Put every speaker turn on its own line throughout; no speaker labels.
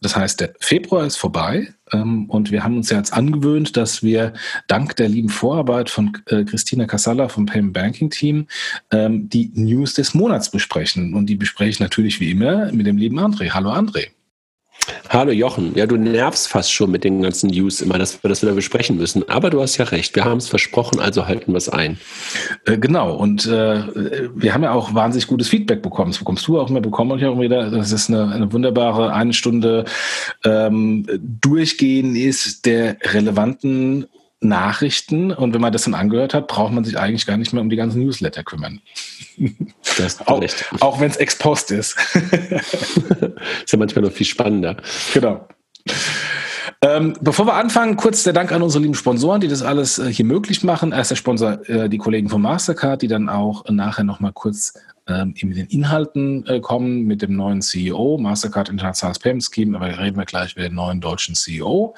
das heißt, der Februar ist vorbei ähm, und wir haben uns ja jetzt angewöhnt, dass wir dank der lieben Vorarbeit von äh, Christina Casalla vom Payment Banking Team ähm, die News des Monats besprechen. Und die bespreche ich natürlich wie immer mit dem lieben André. Hallo André.
Hallo Jochen, ja, du nervst fast schon mit den ganzen News immer, dass wir das wieder besprechen müssen. Aber du hast ja recht, wir haben es versprochen, also halten wir es ein.
Äh, genau, und äh, wir haben ja auch wahnsinnig gutes Feedback bekommen. Das bekommst du auch immer, bekommen und ich auch wieder. Das ist eine, eine wunderbare eine Stunde ähm, Durchgehen ist der relevanten Nachrichten und wenn man das dann angehört hat, braucht man sich eigentlich gar nicht mehr um die ganzen Newsletter kümmern. auch, auch wenn es ex post ist.
ist ja manchmal noch viel spannender.
Genau. Ähm, bevor wir anfangen, kurz der Dank an unsere lieben Sponsoren, die das alles äh, hier möglich machen. Erst der Sponsor, äh, die Kollegen von Mastercard, die dann auch nachher nochmal kurz ähm, mit den Inhalten äh, kommen, mit dem neuen CEO, Mastercard Internationales Payment Scheme, aber reden wir gleich über den neuen deutschen CEO.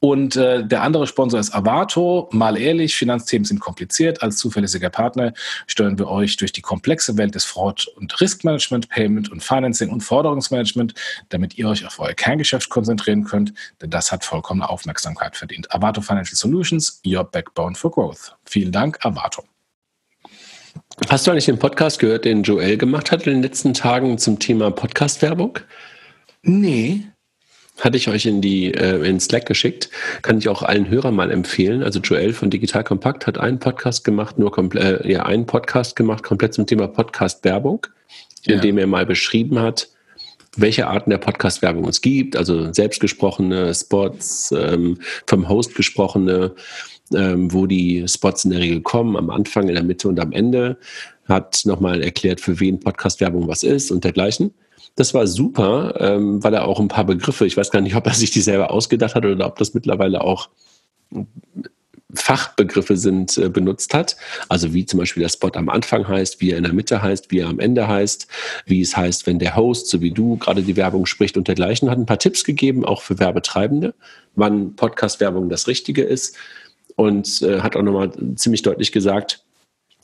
Und äh, der andere Sponsor ist Avato. Mal ehrlich, Finanzthemen sind kompliziert. Als zuverlässiger Partner steuern wir euch durch die komplexe Welt des Fraud- und Riskmanagement, Payment und Financing und Forderungsmanagement, damit ihr euch auf euer Kerngeschäft konzentrieren könnt, denn das hat vollkommene Aufmerksamkeit verdient. Avato Financial Solutions, your backbone for growth. Vielen Dank, Avato.
Hast du eigentlich den Podcast gehört, den Joel gemacht hat in den letzten Tagen zum Thema Podcast-Werbung?
Nee.
Hatte ich euch in die äh, in Slack geschickt, kann ich auch allen Hörern mal empfehlen. Also Joel von Digital Kompakt hat einen Podcast gemacht, nur komplett, äh, ja einen Podcast gemacht, komplett zum Thema Podcast-Werbung, ja. in dem er mal beschrieben hat, welche Arten der Podcast-Werbung es gibt, also selbstgesprochene Spots, ähm, vom Host gesprochene, ähm, wo die Spots in der Regel kommen, am Anfang, in der Mitte und am Ende. Hat nochmal erklärt, für wen Podcast-Werbung was ist und dergleichen. Das war super, ähm, weil er auch ein paar Begriffe, ich weiß gar nicht, ob er sich die selber ausgedacht hat oder ob das mittlerweile auch Fachbegriffe sind, äh, benutzt hat. Also wie zum Beispiel der Spot am Anfang heißt, wie er in der Mitte heißt, wie er am Ende heißt, wie es heißt, wenn der Host, so wie du, gerade die Werbung spricht und dergleichen. Hat ein paar Tipps gegeben, auch für Werbetreibende, wann Podcast-Werbung das Richtige ist und äh, hat auch nochmal ziemlich deutlich gesagt,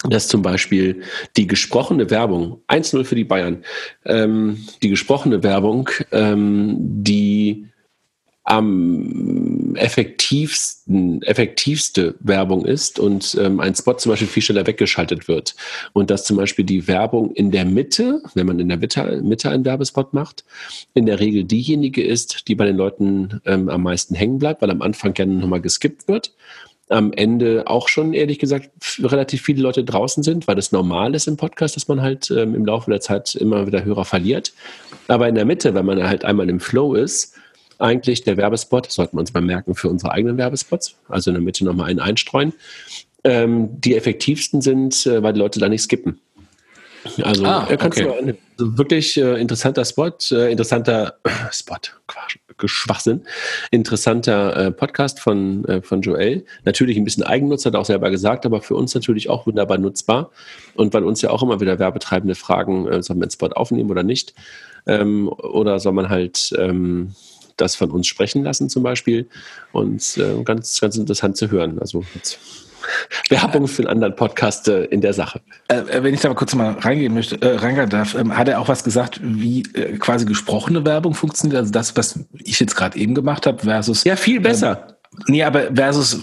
dass zum Beispiel die gesprochene Werbung, 1-0 für die Bayern, ähm, die gesprochene Werbung, ähm, die am effektivsten, effektivste Werbung ist und ähm, ein Spot zum Beispiel viel schneller weggeschaltet wird. Und dass zum Beispiel die Werbung in der Mitte, wenn man in der Mitte, Mitte einen Werbespot macht, in der Regel diejenige ist, die bei den Leuten ähm, am meisten hängen bleibt, weil am Anfang gerne nochmal geskippt wird am Ende auch schon, ehrlich gesagt, relativ viele Leute draußen sind, weil das normal ist im Podcast, dass man halt ähm, im Laufe der Zeit immer wieder Hörer verliert. Aber in der Mitte, wenn man halt einmal im Flow ist, eigentlich der Werbespot, sollten wir uns mal merken für unsere eigenen Werbespots, also in der Mitte nochmal einen einstreuen, ähm, die effektivsten sind, äh, weil die Leute da nicht skippen. Also, ah, okay. kannst du also wirklich äh, interessanter Spot, äh, interessanter Spot, Quatsch, Schwachsinn. Interessanter äh, Podcast von, äh, von Joel. Natürlich ein bisschen Eigennutz, hat er auch selber gesagt, aber für uns natürlich auch wunderbar nutzbar. Und weil uns ja auch immer wieder Werbetreibende fragen, soll man den Spot aufnehmen oder nicht? Ähm, oder soll man halt ähm, das von uns sprechen lassen zum Beispiel? Und äh, ganz, ganz interessant zu hören. Also jetzt Werbung für einen anderen Podcast äh, in der Sache.
Äh, äh, wenn ich da mal kurz mal reingehen möchte, äh, reingehen darf, ähm, hat er auch was gesagt, wie äh, quasi gesprochene Werbung funktioniert? Also das, was ich jetzt gerade eben gemacht habe, versus.
Ja, viel besser.
Ähm, Nee, aber versus,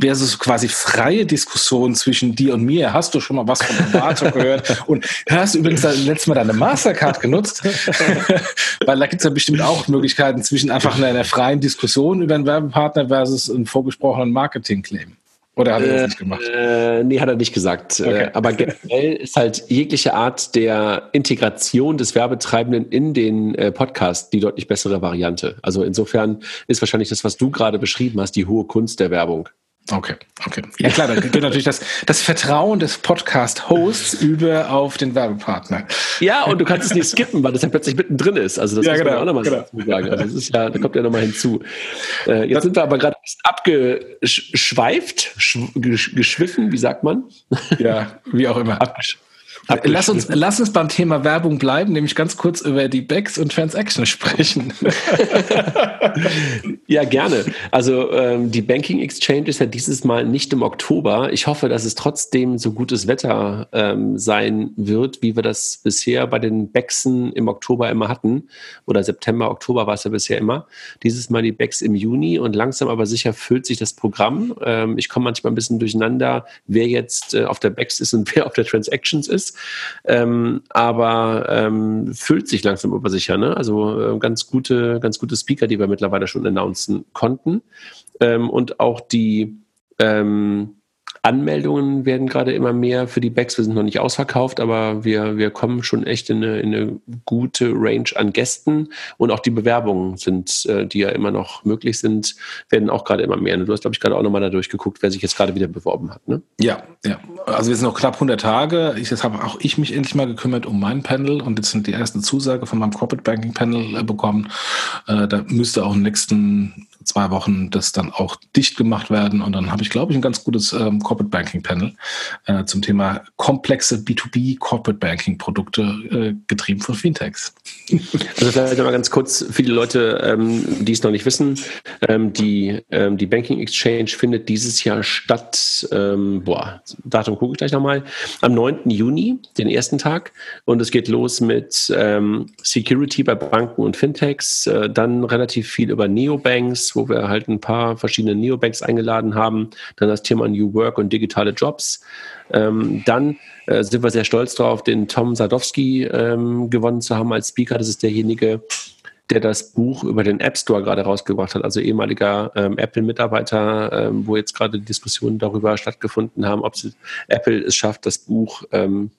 versus quasi freie Diskussion zwischen dir und mir. Hast du schon mal was von Avato gehört? Und hast du übrigens letztes Mal deine Mastercard genutzt? Weil da gibt es ja bestimmt auch Möglichkeiten zwischen einfach einer, einer freien Diskussion über einen Werbepartner versus einem vorgesprochenen Marketing-Claim. Oder hat er das nicht gemacht?
Äh, nee, hat er nicht gesagt. Okay. Äh, aber generell ist halt jegliche Art der Integration des Werbetreibenden in den äh, Podcast die deutlich bessere Variante. Also insofern ist wahrscheinlich das, was du gerade beschrieben hast, die hohe Kunst der Werbung.
Okay, okay. Ja klar, da geht natürlich das, das Vertrauen des Podcast-Hosts über auf den Werbepartner.
Ja, und du kannst es nicht skippen, weil das ja plötzlich mittendrin ist. Also das
ja,
muss
genau,
man auch nochmal
genau.
sagen. Also das ist ja, da kommt ja nochmal hinzu. Äh, jetzt das, sind wir aber gerade abgeschweift, geschwiffen, wie sagt man?
Ja, wie auch immer. Abgesch Lass uns, lass uns beim Thema Werbung bleiben, nämlich ganz kurz über die Backs und Transactions sprechen.
ja, gerne. Also ähm, die Banking Exchange ist ja dieses Mal nicht im Oktober. Ich hoffe, dass es trotzdem so gutes Wetter ähm, sein wird, wie wir das bisher bei den Bexen im Oktober immer hatten. Oder September, Oktober war es ja bisher immer. Dieses Mal die Becks im Juni und langsam aber sicher füllt sich das Programm. Ähm, ich komme manchmal ein bisschen durcheinander, wer jetzt äh, auf der Becks ist und wer auf der Transactions ist. Ähm, aber ähm, füllt sich langsam aber sicher. Ne? Also äh, ganz gute, ganz gute Speaker, die wir mittlerweile schon announcen konnten. Ähm, und auch die ähm, Anmeldungen werden gerade immer mehr für die Backs. Wir sind noch nicht ausverkauft, aber wir, wir kommen schon echt in eine, in eine gute Range an Gästen. Und auch die Bewerbungen sind, äh, die ja immer noch möglich sind, werden auch gerade immer mehr. Du hast, glaube ich, gerade auch nochmal da durchgeguckt, wer sich jetzt gerade wieder beworben hat. Ne?
Ja, ja. Also wir sind noch knapp 100 Tage. Ich, jetzt habe auch ich mich endlich mal gekümmert um mein Panel und jetzt sind die ersten Zusage von meinem Corporate Banking Panel äh, bekommen. Äh, da müsste auch im nächsten zwei Wochen das dann auch dicht gemacht werden. Und dann habe ich, glaube ich, ein ganz gutes ähm, Corporate Banking Panel äh, zum Thema komplexe B2B Corporate Banking Produkte äh, getrieben von Fintechs.
Also vielleicht mal ganz kurz, viele Leute, ähm, die es noch nicht wissen, ähm, die, ähm, die Banking Exchange findet dieses Jahr statt, ähm, boah, Datum gucke ich gleich nochmal, am 9. Juni, den ersten Tag. Und es geht los mit ähm, Security bei Banken und Fintechs, äh, dann relativ viel über Neobanks, wo wir halt ein paar verschiedene Neobanks eingeladen haben. Dann das Thema New Work und digitale Jobs. Ähm, dann äh, sind wir sehr stolz darauf, den Tom Sadowski ähm, gewonnen zu haben als Speaker. Das ist derjenige, der das Buch über den App Store gerade rausgebracht hat, also ehemaliger ähm, Apple-Mitarbeiter, ähm, wo jetzt gerade Diskussionen darüber stattgefunden haben, ob Apple es schafft, das Buch, ähm,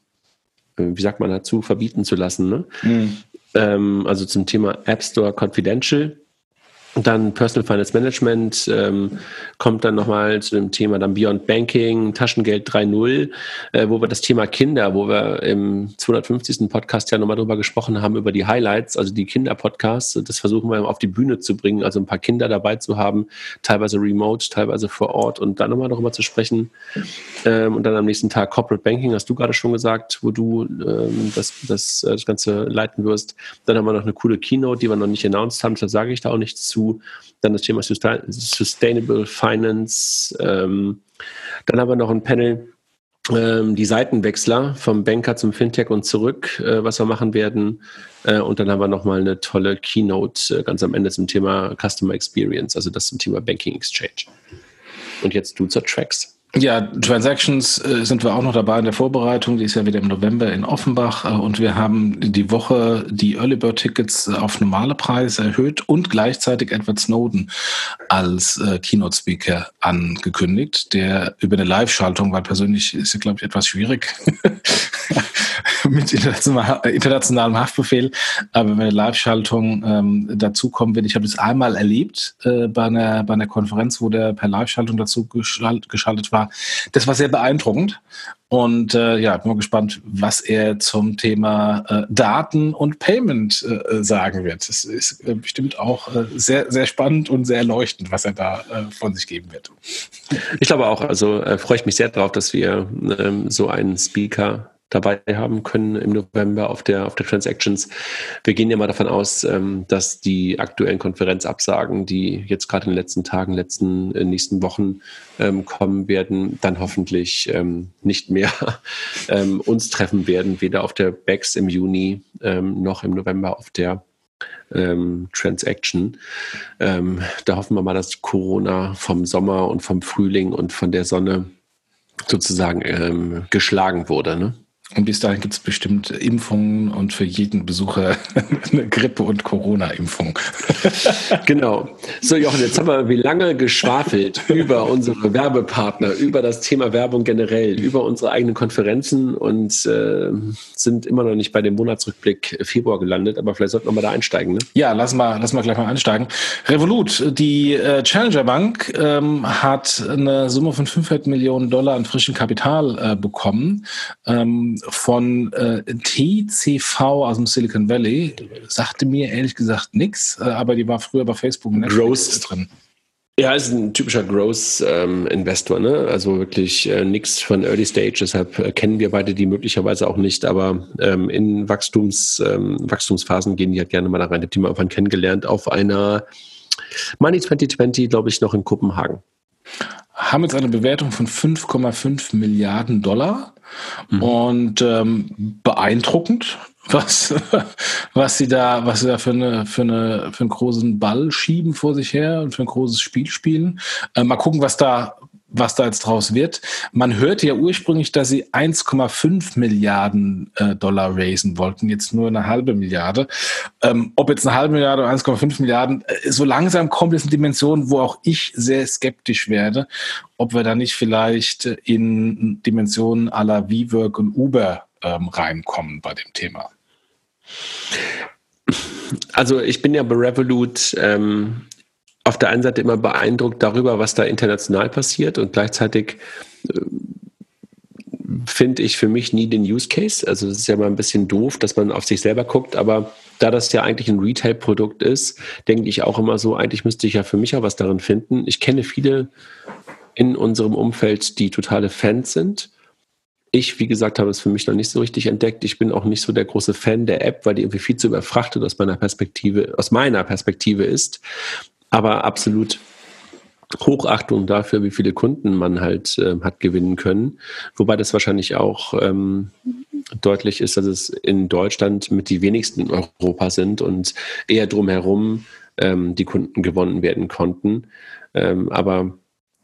äh, wie sagt man dazu, verbieten zu lassen. Ne? Mhm. Ähm, also zum Thema App Store Confidential. Dann Personal Finance Management ähm, kommt dann nochmal zu dem Thema dann Beyond Banking, Taschengeld 3.0, äh, wo wir das Thema Kinder, wo wir im 250. Podcast ja nochmal drüber gesprochen haben, über die Highlights, also die Kinder-Podcasts. Das versuchen wir auf die Bühne zu bringen, also ein paar Kinder dabei zu haben, teilweise remote, teilweise vor Ort und dann nochmal darüber zu sprechen. Ähm, und dann am nächsten Tag Corporate Banking, hast du gerade schon gesagt, wo du ähm, das, das, äh, das Ganze leiten wirst. Dann haben wir noch eine coole Keynote, die wir noch nicht announced haben, da sage ich da auch nichts zu dann das Thema Sustainable Finance. Ähm, dann haben wir noch ein Panel, ähm, die Seitenwechsler vom Banker zum Fintech und zurück, äh, was wir machen werden. Äh, und dann haben wir nochmal eine tolle Keynote äh, ganz am Ende zum Thema Customer Experience, also das zum Thema Banking Exchange. Und jetzt du zur Tracks.
Ja, Transactions äh, sind wir auch noch dabei in der Vorbereitung. Die ist ja wieder im November in Offenbach. Äh, und wir haben die Woche die Early Bird Tickets äh, auf normale Preise erhöht und gleichzeitig Edward Snowden als äh, Keynote Speaker angekündigt, der über eine Live-Schaltung, weil persönlich ist ja, glaube ich, etwas schwierig mit international, internationalem Haftbefehl. Aber wenn eine Live-Schaltung ähm, dazukommen wird, ich habe das einmal erlebt äh, bei, einer, bei einer Konferenz, wo der per Live-Schaltung dazu geschaltet war war, das war sehr beeindruckend. Und äh, ja, bin mal gespannt, was er zum Thema äh, Daten und Payment äh, sagen wird. Das ist äh, bestimmt auch äh, sehr, sehr spannend und sehr erleuchtend, was er da äh, von sich geben wird.
Ich glaube auch, also äh, freue ich mich sehr darauf, dass wir ähm, so einen Speaker dabei haben können im November auf der, auf der Transactions. Wir gehen ja mal davon aus, ähm, dass die aktuellen Konferenzabsagen, die jetzt gerade in den letzten Tagen, letzten, in nächsten Wochen ähm, kommen werden, dann hoffentlich ähm, nicht mehr ähm, uns treffen werden, weder auf der BEX im Juni ähm, noch im November auf der ähm, Transaction. Ähm, da hoffen wir mal, dass Corona vom Sommer und vom Frühling und von der Sonne sozusagen ähm, geschlagen wurde. Ne?
Und bis dahin gibt es bestimmt Impfungen und für jeden Besucher eine Grippe- und Corona-Impfung.
genau. So, Jochen, jetzt haben wir wie lange geschwafelt über unsere Werbepartner, über das Thema Werbung generell, über unsere eigenen Konferenzen und äh, sind immer noch nicht bei dem Monatsrückblick Februar gelandet, aber vielleicht sollten wir mal da einsteigen. Ne?
Ja, lass mal, lass mal gleich mal einsteigen. Revolut, die äh, Challenger Bank, ähm, hat eine Summe von 500 Millionen Dollar an frischem Kapital äh, bekommen. Ähm, von äh, TCV aus dem Silicon Valley. Sagte mir ehrlich gesagt nichts, äh, aber die war früher bei Facebook
und Netflix drin. Ja, ist ein typischer Growth-Investor, ähm, ne? Also wirklich äh, nichts von Early Stage, deshalb äh, kennen wir beide die möglicherweise auch nicht, aber ähm, in Wachstums, ähm, Wachstumsphasen gehen die halt gerne mal da rein. Ich habe die mal irgendwann kennengelernt auf einer Money 2020, glaube ich, noch in Kopenhagen.
Haben jetzt eine Bewertung von 5,5 Milliarden Dollar. Mhm. Und ähm, beeindruckend, was, was sie da, was sie da für eine, für eine, für einen großen Ball schieben vor sich her und für ein großes Spiel spielen. Äh, mal gucken, was da, was da jetzt draus wird. Man hörte ja ursprünglich, dass sie 1,5 Milliarden äh, Dollar raisen wollten, jetzt nur eine halbe Milliarde. Ähm, ob jetzt eine halbe Milliarde oder 1,5 Milliarden, äh, so langsam kommt es in Dimensionen, wo auch ich sehr skeptisch werde, ob wir da nicht vielleicht in Dimensionen aller WeWork und Uber ähm, reinkommen bei dem Thema.
Also ich bin ja bei Revolut ähm, auf der einen Seite immer beeindruckt darüber, was da international passiert und gleichzeitig äh, finde ich für mich nie den Use Case. Also es ist ja mal ein bisschen doof, dass man auf sich selber guckt, aber da das ja eigentlich ein Retail-Produkt ist, denke ich auch immer so, eigentlich müsste ich ja für mich auch was darin finden. Ich kenne viele in unserem Umfeld, die totale Fans sind. Ich, wie gesagt, habe es für mich noch nicht so richtig entdeckt. Ich bin auch nicht so der große Fan der App, weil die irgendwie viel zu überfrachtet aus meiner Perspektive, aus meiner Perspektive ist aber absolut Hochachtung dafür, wie viele Kunden man halt äh, hat gewinnen können. Wobei das wahrscheinlich auch ähm, deutlich ist, dass es in Deutschland mit die wenigsten in Europa sind und eher drumherum ähm, die Kunden gewonnen werden konnten. Ähm, aber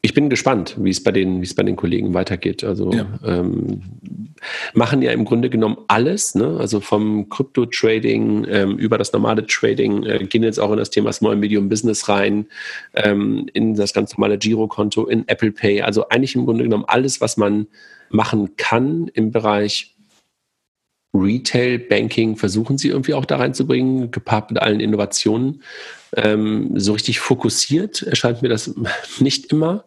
ich bin gespannt, wie es bei den, wie es bei den Kollegen weitergeht. Also ja. ähm, machen ja im Grunde genommen alles, ne? Also vom Krypto-Trading ähm, über das normale Trading, äh, gehen jetzt auch in das Thema Small Medium Business rein, ähm, in das ganz normale Girokonto, in Apple Pay. Also eigentlich im Grunde genommen alles, was man machen kann im Bereich Retail Banking versuchen sie irgendwie auch da reinzubringen, gepaart mit allen Innovationen. Ähm, so richtig fokussiert erscheint mir das nicht immer,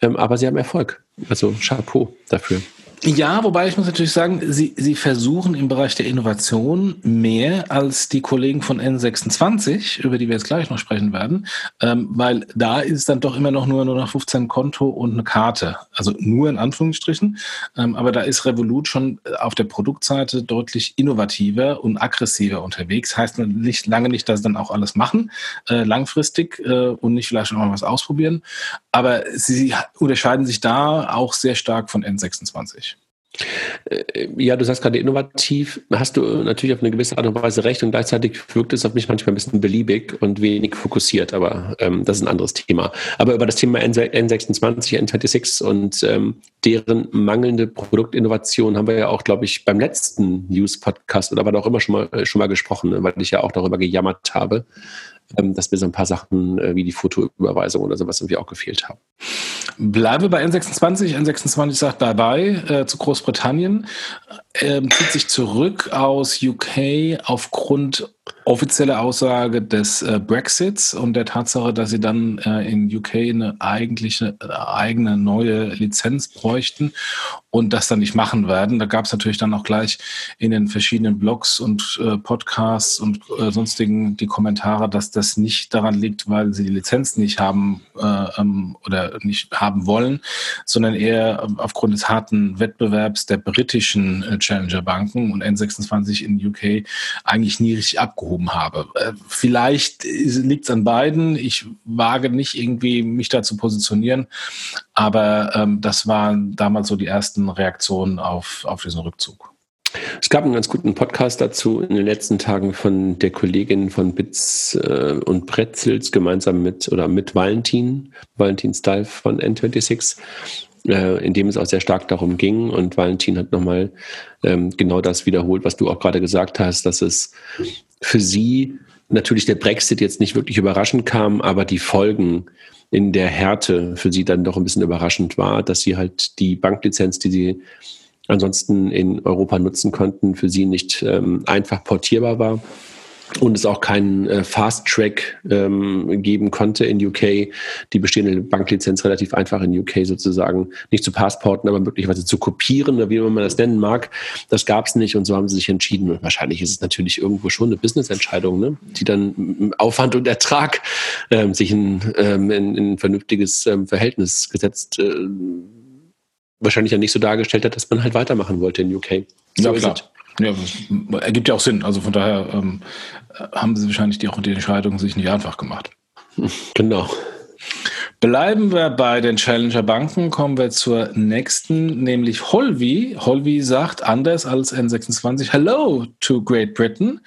ähm, aber sie haben Erfolg. Also Chapeau dafür.
Ja, wobei ich muss natürlich sagen, sie, sie versuchen im Bereich der Innovation mehr als die Kollegen von N26, über die wir jetzt gleich noch sprechen werden, ähm, weil da ist dann doch immer noch nur, nur noch 15 Konto und eine Karte. Also nur in Anführungsstrichen. Ähm, aber da ist Revolut schon auf der Produktseite deutlich innovativer und aggressiver unterwegs. Heißt nicht, lange nicht, dass sie dann auch alles machen, äh, langfristig äh, und nicht vielleicht auch mal was ausprobieren. Aber sie unterscheiden sich da auch sehr stark von N26.
Äh, ja, du sagst gerade innovativ, hast du natürlich auf eine gewisse Art und Weise recht und gleichzeitig wirkt es auf mich manchmal ein bisschen beliebig und wenig fokussiert, aber ähm, das ist ein anderes Thema. Aber über das Thema N26, N26 und ähm, deren mangelnde Produktinnovation haben wir ja auch, glaube ich, beim letzten News-Podcast oder war da auch immer schon mal, äh, schon mal gesprochen, ne, weil ich ja auch darüber gejammert habe, dass mir so ein paar Sachen äh, wie die Fotoüberweisung oder sowas irgendwie auch gefehlt haben.
Bleibe bei N26. N26 sagt dabei äh, zu Großbritannien, äh, zieht sich zurück aus UK aufgrund offizielle Aussage des äh, Brexits und der Tatsache, dass sie dann äh, in UK eine eigentliche äh, eigene neue Lizenz bräuchten und das dann nicht machen werden. Da gab es natürlich dann auch gleich in den verschiedenen Blogs und äh, Podcasts und äh, sonstigen die Kommentare, dass das nicht daran liegt, weil sie die Lizenz nicht haben äh, ähm, oder nicht haben wollen, sondern eher ähm, aufgrund des harten Wettbewerbs der britischen Challenger-Banken und N26 in UK eigentlich nie richtig abgehoben habe. Äh, vielleicht liegt es an beiden. Ich wage nicht irgendwie mich da zu positionieren, aber ähm, das waren damals so die ersten Reaktionen auf, auf diesen Rückzug.
Es gab einen ganz guten Podcast dazu in den letzten Tagen von der Kollegin von Bits äh, und Pretzels gemeinsam mit oder mit Valentin, Valentin Style von N26. Äh, in dem es auch sehr stark darum ging. Und Valentin hat nochmal ähm, genau das wiederholt, was du auch gerade gesagt hast, dass es für sie natürlich der Brexit jetzt nicht wirklich überraschend kam, aber die Folgen in der Härte für sie dann doch ein bisschen überraschend war, dass sie halt die Banklizenz, die sie ansonsten in Europa nutzen konnten, für sie nicht ähm, einfach portierbar war und es auch keinen äh, Fast Track ähm, geben konnte in UK, die bestehende Banklizenz relativ einfach in UK sozusagen nicht zu passporten, aber möglicherweise zu kopieren oder wie man das nennen mag. Das gab es nicht und so haben sie sich entschieden. Und wahrscheinlich ist es natürlich irgendwo schon eine Business-Entscheidung, ne? die dann Aufwand und Ertrag ähm, sich in, ähm, in, in, ein vernünftiges ähm, Verhältnis gesetzt äh, wahrscheinlich ja nicht so dargestellt hat, dass man halt weitermachen wollte in UK.
So ja, klar. Ja, das ergibt ja auch Sinn. Also von daher ähm, haben sie wahrscheinlich die, auch die Entscheidung sich nicht einfach gemacht.
Genau.
Bleiben wir bei den Challenger Banken, kommen wir zur nächsten, nämlich Holvi. Holvi sagt anders als N26 Hello to Great Britain.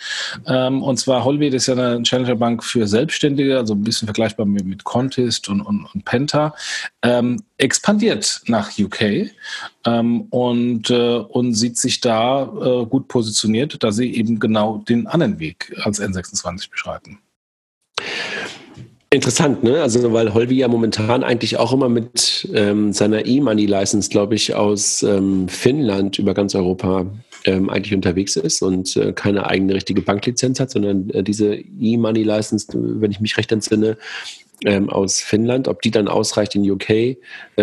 Ähm, und zwar Holvi ist ja eine Challenger Bank für Selbstständige, also ein bisschen vergleichbar mit, mit Contest und, und, und Penta. Ähm, expandiert nach UK ähm, und, äh, und sieht sich da äh, gut positioniert, da sie eben genau den anderen Weg als N26 beschreiten.
Interessant, ne? Also, weil Holvi ja momentan eigentlich auch immer mit ähm, seiner E-Money-License, glaube ich, aus ähm, Finnland über ganz Europa ähm, eigentlich unterwegs ist und äh, keine eigene richtige Banklizenz hat, sondern äh, diese E-Money-License, wenn ich mich recht entsinne, ähm, aus Finnland. Ob die dann ausreicht in UK, äh,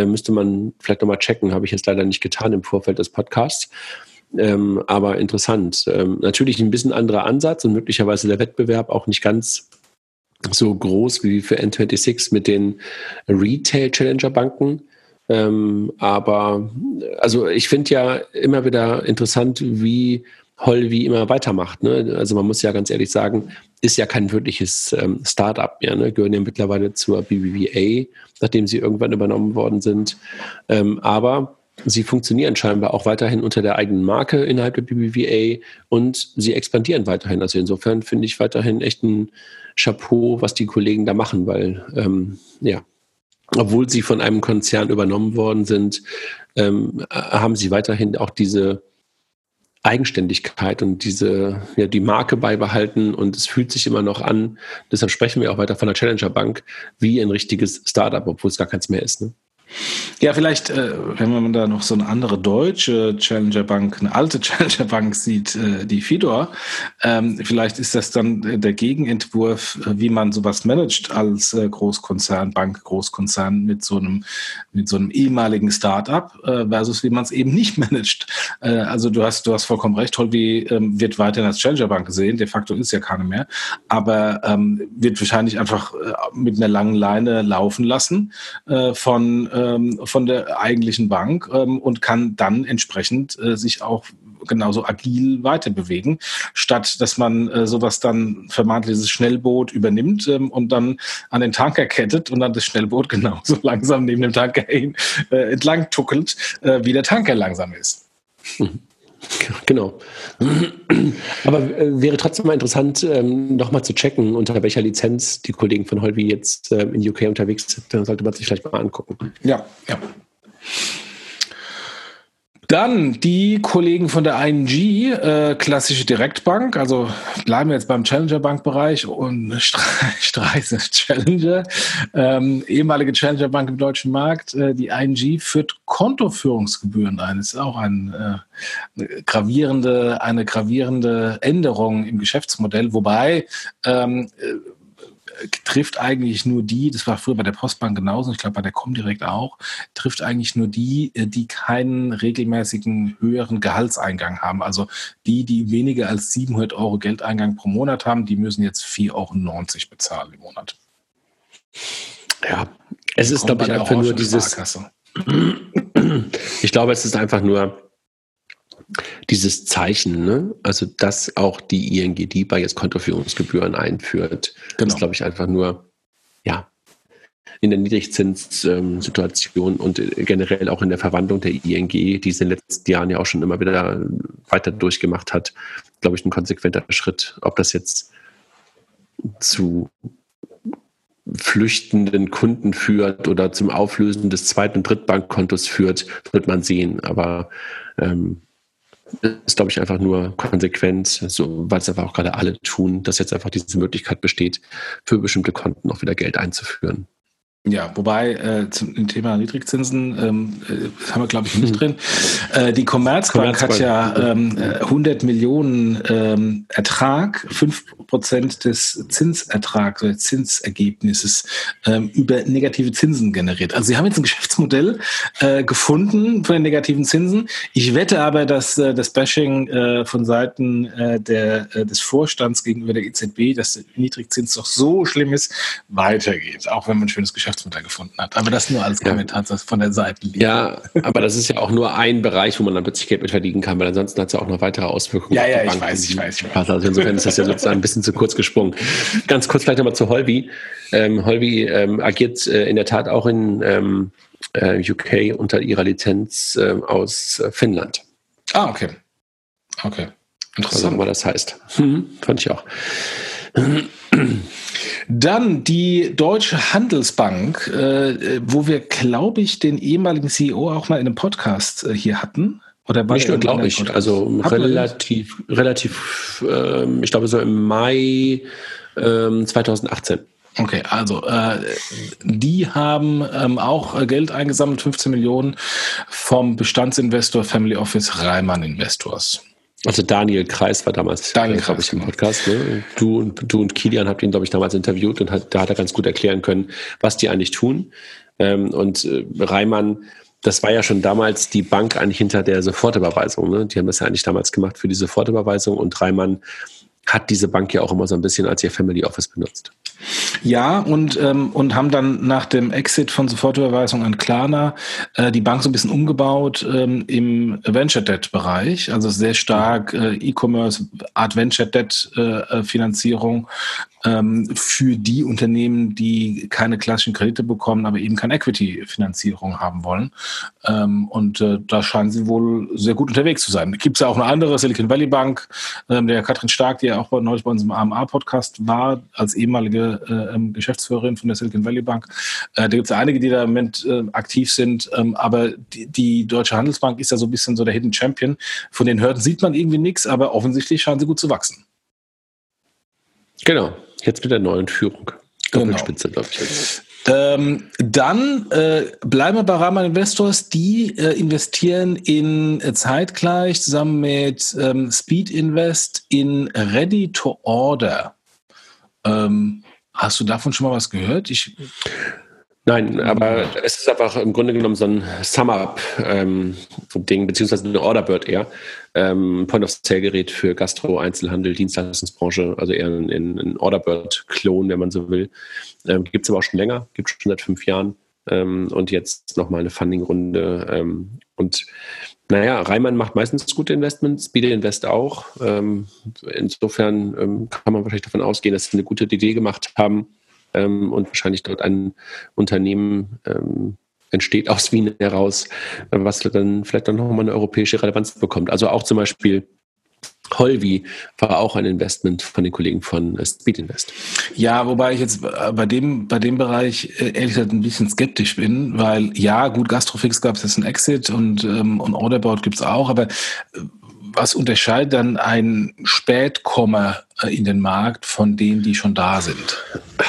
müsste man vielleicht nochmal checken. Habe ich jetzt leider nicht getan im Vorfeld des Podcasts. Ähm, aber interessant. Ähm, natürlich ein bisschen anderer Ansatz und möglicherweise der Wettbewerb auch nicht ganz so groß wie für N26 mit den Retail-Challenger-Banken. Ähm, aber also ich finde ja immer wieder interessant, wie Holvi immer weitermacht. Ne? Also man muss ja ganz ehrlich sagen, ist ja kein wirkliches ähm, Start-up mehr. Ne? Gehören ja mittlerweile zur BBVA, nachdem sie irgendwann übernommen worden sind. Ähm, aber sie funktionieren scheinbar auch weiterhin unter der eigenen Marke innerhalb der BBVA und sie expandieren weiterhin. Also insofern finde ich weiterhin echt ein Chapeau, was die Kollegen da machen, weil ähm, ja, obwohl sie von einem Konzern übernommen worden sind, ähm, haben sie weiterhin auch diese Eigenständigkeit und diese, ja, die Marke beibehalten und es fühlt sich immer noch an. Deshalb sprechen wir auch weiter von der Challenger Bank wie ein richtiges Startup, obwohl es gar keins mehr ist. Ne?
Ja, vielleicht, äh, wenn man da noch so eine andere deutsche Challenger Bank, eine alte Challenger Bank sieht, äh, die Fidor, ähm, vielleicht ist das dann der Gegenentwurf, äh, wie man sowas managt als Großkonzern, Bank, Großkonzern mit so einem, mit so einem ehemaligen Start-up versus wie man es eben nicht managt. also du hast, du hast vollkommen recht, Holby ähm, wird weiterhin als Challenger Bank gesehen, de facto ist ja keine mehr, aber ähm, wird wahrscheinlich einfach mit einer langen Leine laufen lassen von ähm, von der eigentlichen Bank ähm, und kann dann entsprechend äh, sich auch genauso agil weiter bewegen, statt dass man äh, sowas dann vermeintlich dieses Schnellboot übernimmt ähm, und dann an den Tanker kettet und dann das Schnellboot genauso langsam neben dem Tanker hin, äh, entlang tuckelt, äh, wie der Tanker langsam ist.
Genau. Aber äh, wäre trotzdem mal interessant, ähm, nochmal zu checken, unter welcher Lizenz die Kollegen von Holby jetzt äh, in UK unterwegs sind. Dann sollte man sich vielleicht mal angucken.
Ja, ja. Dann die Kollegen von der ING, äh, klassische Direktbank, also bleiben wir jetzt beim Challenger-Bank-Bereich und Streise Challenger, ähm, ehemalige Challenger-Bank im deutschen Markt. Äh, die ING führt Kontoführungsgebühren ein. Das ist auch ein, äh, eine, gravierende, eine gravierende Änderung im Geschäftsmodell, wobei ähm, äh, trifft eigentlich nur die, das war früher bei der Postbank genauso, ich glaube bei der Comdirect auch, trifft eigentlich nur die, äh, die keinen regelmäßigen höheren Gehaltseingang haben. Also die, die weniger als 700 Euro Geldeingang pro Monat haben, die müssen jetzt 4,90 Euro bezahlen im Monat.
Ja, es ist, glaube ich, einfach nur dieses. Ich glaube, es ist einfach nur dieses Zeichen, ne? also dass auch die ING DIBA jetzt Kontoführungsgebühren einführt, genau. ist, glaube ich, einfach nur, ja, in der Niedrigzinssituation und generell auch in der Verwandlung der ING, die es in den letzten Jahren ja auch schon immer wieder weiter durchgemacht hat, glaube ich, ein konsequenter Schritt. Ob das jetzt zu flüchtenden Kunden führt oder zum Auflösen des zweiten und Drittbankkontos führt, wird man sehen. Aber ähm, ist, glaube ich, einfach nur konsequent, so, weil es einfach auch gerade alle tun, dass jetzt einfach diese Möglichkeit besteht, für bestimmte Konten auch wieder Geld einzuführen.
Ja, wobei äh, zum Thema Niedrigzinsen ähm, äh, haben wir glaube ich nicht hm. drin. Äh, die Commerzbank, Commerzbank, hat ja ähm, 100 Millionen ähm, Ertrag, 5 Prozent des Zinsertrags oder Zinsergebnisses ähm, über negative Zinsen generiert. Also sie haben jetzt ein Geschäftsmodell äh, gefunden von den negativen Zinsen. Ich wette aber, dass äh, das Bashing äh, von Seiten äh, der, äh, des Vorstands gegenüber der EZB, dass der Niedrigzins doch so schlimm ist, weitergeht, auch wenn man ein schönes Geschäft Geschäftsmodell gefunden hat. Aber das nur als Kommentar ja. von der Seite.
Ja, aber das ist ja auch nur ein Bereich, wo man dann plötzlich Geld mit verdienen kann, weil ansonsten hat es ja auch noch weitere Auswirkungen.
Ja, ja, ich weiß, ich weiß, ich weiß.
Also insofern ist das ja sozusagen ein bisschen zu kurz gesprungen. Ganz kurz vielleicht nochmal zu Holvi. Ähm, Holvi ähm, agiert äh, in der Tat auch in ähm, äh, UK unter ihrer Lizenz äh, aus Finnland.
Ah, okay. Okay.
Interessant. Also, was das heißt. Hm, fand ich auch.
Dann die Deutsche Handelsbank, äh, wo wir, glaube ich, den ehemaligen CEO auch mal in einem Podcast äh, hier hatten.
Oder Nicht nur, glaube ich. Also relativ, relativ, ähm, ich glaube so im Mai ähm, 2018.
Okay, also äh, die haben ähm, auch Geld eingesammelt, 15 Millionen vom Bestandsinvestor Family Office Reimann Investors.
Also Daniel Kreis war damals,
Daniel glaube ich,
im Podcast. Ne? Du, und, du und Kilian habt ihn, glaube ich, damals interviewt und hat, da hat er ganz gut erklären können, was die eigentlich tun. Ähm, und äh, Reimann, das war ja schon damals die Bank eigentlich hinter der Sofortüberweisung. Ne? Die haben das ja eigentlich damals gemacht für die Sofortüberweisung und Reimann hat diese Bank ja auch immer so ein bisschen als ihr Family Office benutzt.
Ja, und, ähm, und haben dann nach dem Exit von Sofortüberweisung an Klarna äh, die Bank so ein bisschen umgebaut ähm, im Venture Debt Bereich, also sehr stark äh, E-Commerce, Art Venture Debt äh, äh ähm, für die Unternehmen, die keine klassischen Kredite bekommen, aber eben keine Equity-Finanzierung haben wollen. Ähm, und äh, da scheinen sie wohl sehr gut unterwegs zu sein. Gibt es ja auch eine andere, Silicon Valley Bank, ähm, der Katrin Stark, die ja auch neulich bei unserem AMA-Podcast war, als ehemalige äh, Geschäftsführerin von der Silicon Valley Bank. Äh, da gibt es ja einige, die da im Moment aktiv sind, aber die, die Deutsche Handelsbank ist ja so ein bisschen so der Hidden Champion. Von den Hürden sieht man irgendwie nichts, aber offensichtlich scheinen sie gut zu wachsen.
Genau, Jetzt mit der neuen Führung.
Doppelspitze, genau. glaube ich. Ähm, dann äh, bleiben wir bei Rahman Investors. Die äh, investieren in äh, zeitgleich zusammen mit ähm, Speed Invest in Ready to Order. Ähm, hast du davon schon mal was gehört? Ich
Nein, aber es ist einfach im Grunde genommen so ein Sum-Up-Ding, ähm, beziehungsweise eine Orderbird eher. Ähm, Point-of-Sale-Gerät für Gastro, Einzelhandel, Dienstleistungsbranche, also eher ein, ein Orderbird-Klon, wenn man so will. Ähm, gibt es aber auch schon länger, gibt es schon seit fünf Jahren. Ähm, und jetzt nochmal eine Funding-Runde. Ähm, und naja, Reimann macht meistens gute Investments, Speed Invest auch. Ähm, insofern ähm, kann man wahrscheinlich davon ausgehen, dass sie eine gute Idee gemacht haben ähm, und wahrscheinlich dort ein Unternehmen ähm, entsteht aus Wien heraus, was dann vielleicht dann nochmal eine europäische Relevanz bekommt. Also auch zum Beispiel Holvi war auch ein Investment von den Kollegen von äh, Speed Invest.
Ja, wobei ich jetzt äh, bei dem, bei dem Bereich äh, ehrlich gesagt ein bisschen skeptisch bin, weil ja, gut, Gastrofix gab es jetzt ein Exit und, ähm, und Orderboard gibt es auch, aber was unterscheidet dann ein Spätkommer äh, in den Markt von denen, die schon da sind?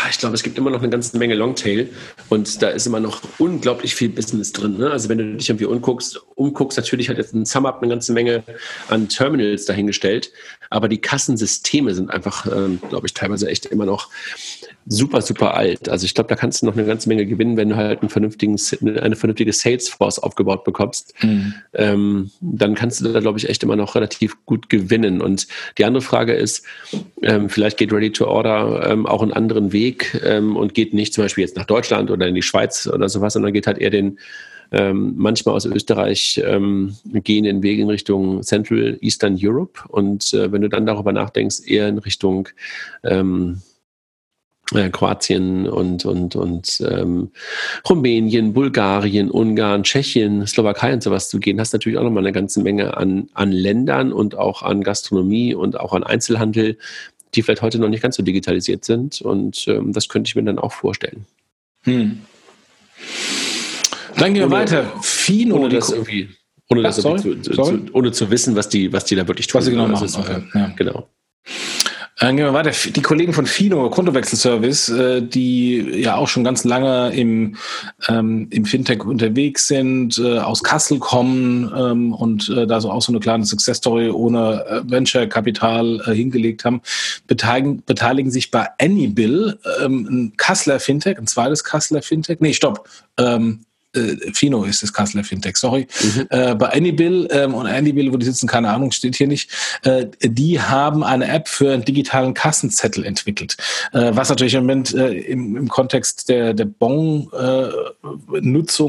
Ich glaube, es gibt immer noch eine ganze Menge Longtail und da ist immer noch unglaublich viel Business drin. Ne? Also wenn du dich irgendwie umguckst, umguckst, natürlich hat jetzt ein SumUp eine ganze Menge an Terminals dahingestellt, aber die Kassensysteme sind einfach, ähm, glaube ich, teilweise echt immer noch super, super alt. Also ich glaube, da kannst du noch eine ganze Menge gewinnen, wenn du halt einen vernünftigen, eine vernünftige Salesforce aufgebaut bekommst. Mhm. Ähm, dann kannst du da, glaube ich, echt immer noch relativ gut gewinnen. Und die andere Frage ist, ähm, vielleicht geht Ready to Order ähm, auch einen anderen Weg ähm, und geht nicht zum Beispiel jetzt nach Deutschland oder in die Schweiz oder sowas, sondern geht halt eher den ähm, manchmal aus Österreich ähm, gehen den Weg in Richtung Central Eastern Europe. Und äh, wenn du dann darüber nachdenkst, eher in Richtung ähm, äh, Kroatien und, und, und ähm, Rumänien, Bulgarien, Ungarn, Tschechien, Slowakei und sowas zu gehen, hast natürlich auch nochmal eine ganze Menge an, an Ländern und auch an Gastronomie und auch an Einzelhandel, die vielleicht heute noch nicht ganz so digitalisiert sind. Und ähm, das könnte ich mir dann auch vorstellen. Hm.
Dann gehen wir weiter.
Fino. Ohne das irgendwie, ohne, das Ach, zu, zu, ohne zu wissen, was die, was die da wirklich
tun. Was sie genau machen. Okay. Ja. Genau. Dann gehen wir weiter. Die Kollegen von Fino, Kontowechselservice, äh, die ja auch schon ganz lange im, ähm, im Fintech unterwegs sind, äh, aus Kassel kommen ähm, und äh, da so auch so eine kleine Success-Story ohne äh, Venture-Kapital äh, hingelegt haben, beteiligen, beteiligen sich bei Anybill, ähm, ein Kasseler Fintech, ein zweites Kasseler Fintech. Nee, stopp. Ähm, äh, Fino ist das Kasseler Fintech, sorry. Mhm. Äh, bei Anybill ähm, und Anybill, wo die sitzen, keine Ahnung, steht hier nicht, äh, die haben eine App für einen digitalen Kassenzettel entwickelt. Äh, was natürlich im Moment äh, im, im Kontext der, der Bon-Nutzung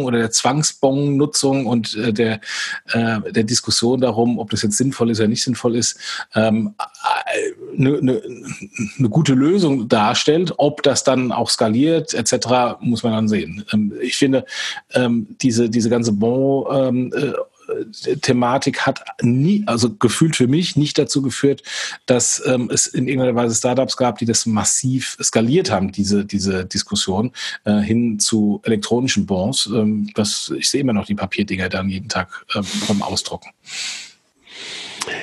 äh, oder der Zwangsbon-Nutzung und äh, der, äh, der Diskussion darum, ob das jetzt sinnvoll ist oder nicht sinnvoll ist, ähm, eine, eine, eine gute Lösung darstellt. Ob das dann auch skaliert etc., muss man dann sehen. Ähm, ich finde, ähm, diese, diese ganze Bon ähm, äh, Thematik hat nie, also gefühlt für mich, nicht dazu geführt, dass ähm, es in irgendeiner Weise Startups gab, die das massiv skaliert haben, diese, diese Diskussion äh, hin zu elektronischen Bons. Ähm, das, ich sehe immer noch die Papierdinger dann jeden Tag ähm, beim Ausdrucken.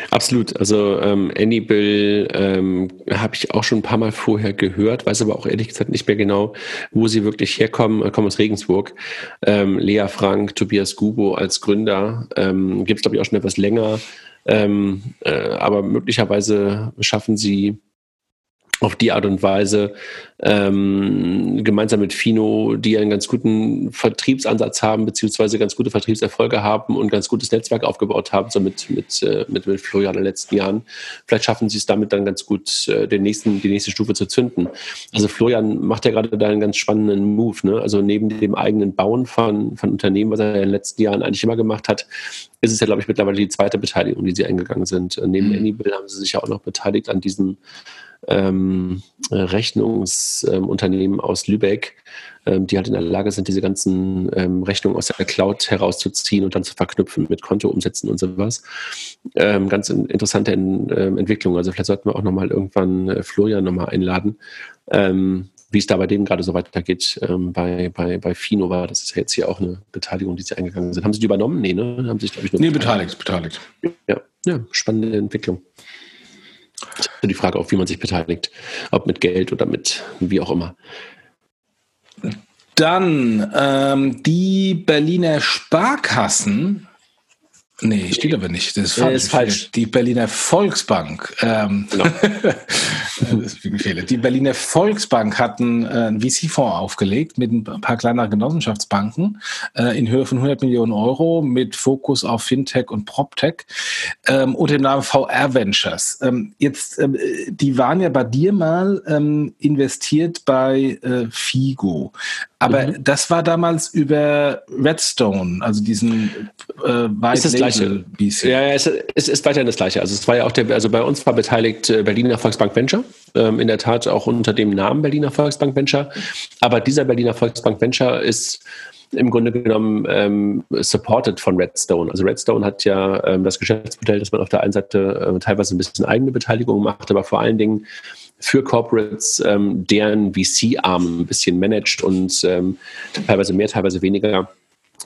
Absolut. Also ähm, Anybill ähm, habe ich auch schon ein paar Mal vorher gehört, weiß aber auch ehrlich gesagt nicht mehr genau, wo sie wirklich herkommen. Ich komme aus Regensburg. Ähm, Lea Frank, Tobias Gubo als Gründer. Ähm, Gibt es, glaube ich, auch schon etwas länger. Ähm, äh, aber möglicherweise schaffen sie auf die Art und Weise ähm, gemeinsam mit Fino, die einen ganz guten Vertriebsansatz haben, beziehungsweise ganz gute Vertriebserfolge haben und ganz gutes Netzwerk aufgebaut haben, so mit, mit, äh, mit, mit Florian in den letzten Jahren. Vielleicht schaffen sie es damit dann ganz gut, äh, den nächsten, die nächste Stufe zu zünden. Also Florian macht ja gerade da einen ganz spannenden Move. Ne? Also neben dem eigenen Bauen von, von Unternehmen, was er in den letzten Jahren eigentlich immer gemacht hat, ist es ja, glaube ich, mittlerweile die zweite Beteiligung, die sie eingegangen sind. Äh, neben mhm. Anybill haben sie sich ja auch noch beteiligt an diesem ähm, Rechnungsunternehmen aus Lübeck, ähm, die halt in der Lage sind, diese ganzen ähm, Rechnungen aus der Cloud herauszuziehen und dann zu verknüpfen mit Kontoumsätzen und sowas. Ähm, ganz in, interessante in, ähm, Entwicklung. Also vielleicht sollten wir auch nochmal irgendwann äh, Florian nochmal einladen. Wie es da bei denen gerade so weitergeht, ähm, bei, bei, bei Fino war, das ist ja jetzt hier auch eine Beteiligung, die sie eingegangen sind. Haben sie die übernommen? Nee, ne? Haben sich,
glaube ich, nur Nee, beteiligt, beteiligt.
Ja, ja, spannende Entwicklung. Die Frage auch, wie man sich beteiligt. Ob mit Geld oder mit wie auch immer.
Dann ähm, die Berliner Sparkassen Nee, steht aber nicht. Das ist, falsch. ist falsch. Die Berliner Volksbank. Ähm, genau. die Berliner Volksbank hatten äh, einen VC-Fonds aufgelegt mit ein paar kleineren Genossenschaftsbanken äh, in Höhe von 100 Millionen Euro mit Fokus auf Fintech und PropTech ähm, unter dem Namen VR Ventures. Ähm, jetzt, ähm, die waren ja bei dir mal ähm, investiert bei äh, Figo. Aber mhm. das war damals über Redstone, also diesen
äh, White ist das Label gleiche. Ja, ja, es, es ist weiterhin das gleiche. Also es war ja auch der, also bei uns war beteiligt äh, Berliner Volksbank Venture, ähm, in der Tat auch unter dem Namen Berliner Volksbank Venture. Aber dieser Berliner Volksbank Venture ist im Grunde genommen ähm, supported von Redstone. Also Redstone hat ja ähm, das Geschäftsmodell, dass man auf der einen Seite äh, teilweise ein bisschen eigene Beteiligung macht, aber vor allen Dingen für Corporates, ähm, deren VC-Arm ein bisschen managt und ähm, teilweise mehr, teilweise weniger.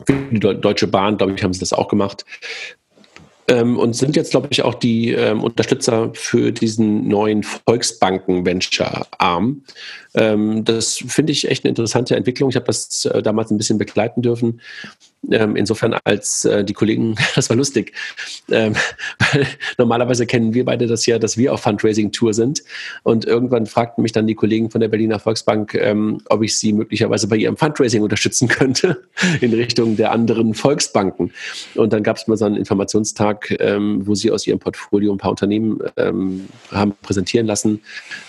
Für die Deutsche Bahn, glaube ich, haben sie das auch gemacht. Ähm, und sind jetzt, glaube ich, auch die ähm, Unterstützer für diesen neuen Volksbanken-Venture-Arm. Ähm, das finde ich echt eine interessante Entwicklung. Ich habe das äh, damals ein bisschen begleiten dürfen. Ähm, insofern als äh, die Kollegen, das war lustig, ähm, weil normalerweise kennen wir beide das ja, dass wir auf Fundraising-Tour sind. Und irgendwann fragten mich dann die Kollegen von der Berliner Volksbank, ähm, ob ich sie möglicherweise bei ihrem Fundraising unterstützen könnte in Richtung der anderen Volksbanken. Und dann gab es mal so einen Informationstag, ähm, wo sie aus ihrem Portfolio ein paar Unternehmen ähm, haben präsentieren lassen,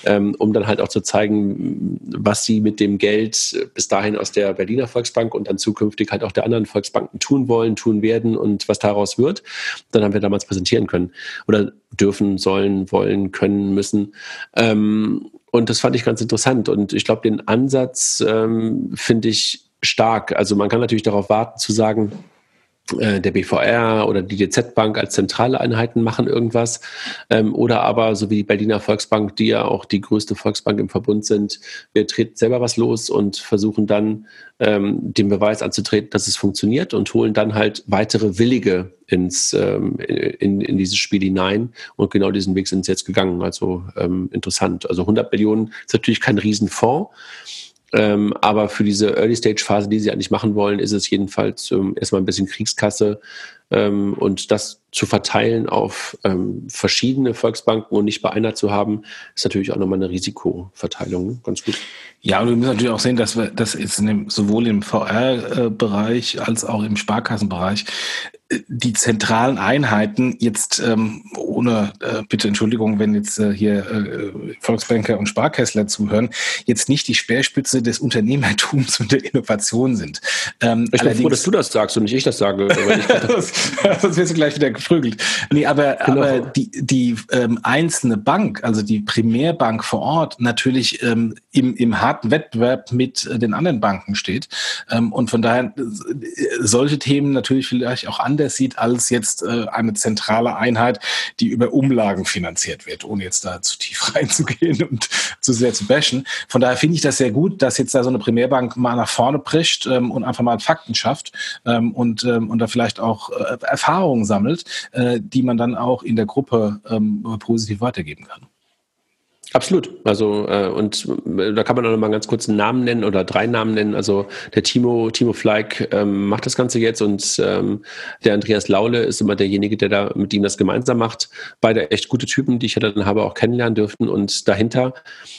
ähm, um dann halt auch zu zeigen, was sie mit dem Geld bis dahin aus der Berliner Volksbank und dann zukünftig halt auch der anderen Volksbank Volksbanken tun wollen, tun werden und was daraus wird. Dann haben wir damals präsentieren können oder dürfen, sollen, wollen, können, müssen. Ähm, und das fand ich ganz interessant. Und ich glaube, den Ansatz ähm, finde ich stark. Also man kann natürlich darauf warten zu sagen, der BVR oder die DZ Bank als zentrale Einheiten machen irgendwas. Ähm, oder aber, so wie die Berliner Volksbank, die ja auch die größte Volksbank im Verbund sind, wir treten selber was los und versuchen dann ähm, den Beweis anzutreten, dass es funktioniert und holen dann halt weitere Willige ins, ähm, in, in dieses Spiel hinein. Und genau diesen Weg sind sie jetzt gegangen. Also ähm, interessant. Also 100 Millionen ist natürlich kein Riesenfonds. Ähm, aber für diese Early-Stage-Phase, die sie eigentlich machen wollen, ist es jedenfalls ähm, erstmal ein bisschen Kriegskasse ähm, und das zu verteilen auf ähm, verschiedene Volksbanken und nicht bei einer zu haben, ist natürlich auch nochmal eine Risikoverteilung. Ganz gut.
Ja, und wir müssen natürlich auch sehen, dass wir das dem, sowohl im VR-Bereich als auch im Sparkassenbereich die zentralen Einheiten jetzt ähm, ohne äh, bitte Entschuldigung, wenn jetzt äh, hier äh, Volksbanker und Sparkässler zuhören, jetzt nicht die Speerspitze des Unternehmertums und der Innovation sind.
Ähm, ich bin froh, dass du das sagst und nicht ich das sage.
sonst wirst du gleich wieder gefrügelt. Nee, aber, genau. aber die, die ähm, einzelne Bank, also die Primärbank vor Ort, natürlich ähm, im, im harten Wettbewerb mit äh, den anderen Banken steht. Ähm, und von daher äh, solche Themen natürlich vielleicht auch anders sieht als jetzt äh, eine zentrale Einheit, die über Umlagen finanziert wird, ohne jetzt da zu tief reinzugehen und zu sehr zu bashen. Von daher finde ich das sehr gut, dass jetzt da so eine Primärbank mal nach vorne prischt ähm, und einfach mal Fakten schafft ähm, und, ähm, und da vielleicht auch äh, Erfahrungen sammelt, äh, die man dann auch in der Gruppe ähm, positiv weitergeben kann.
Absolut. Also äh, und äh, da kann man auch noch mal ganz kurz einen Namen nennen oder drei Namen nennen. Also der Timo Timo Fleig ähm, macht das Ganze jetzt und ähm, der Andreas Laule ist immer derjenige, der da mit ihm das gemeinsam macht. Beide echt gute Typen, die ich ja dann habe auch kennenlernen dürften. Und dahinter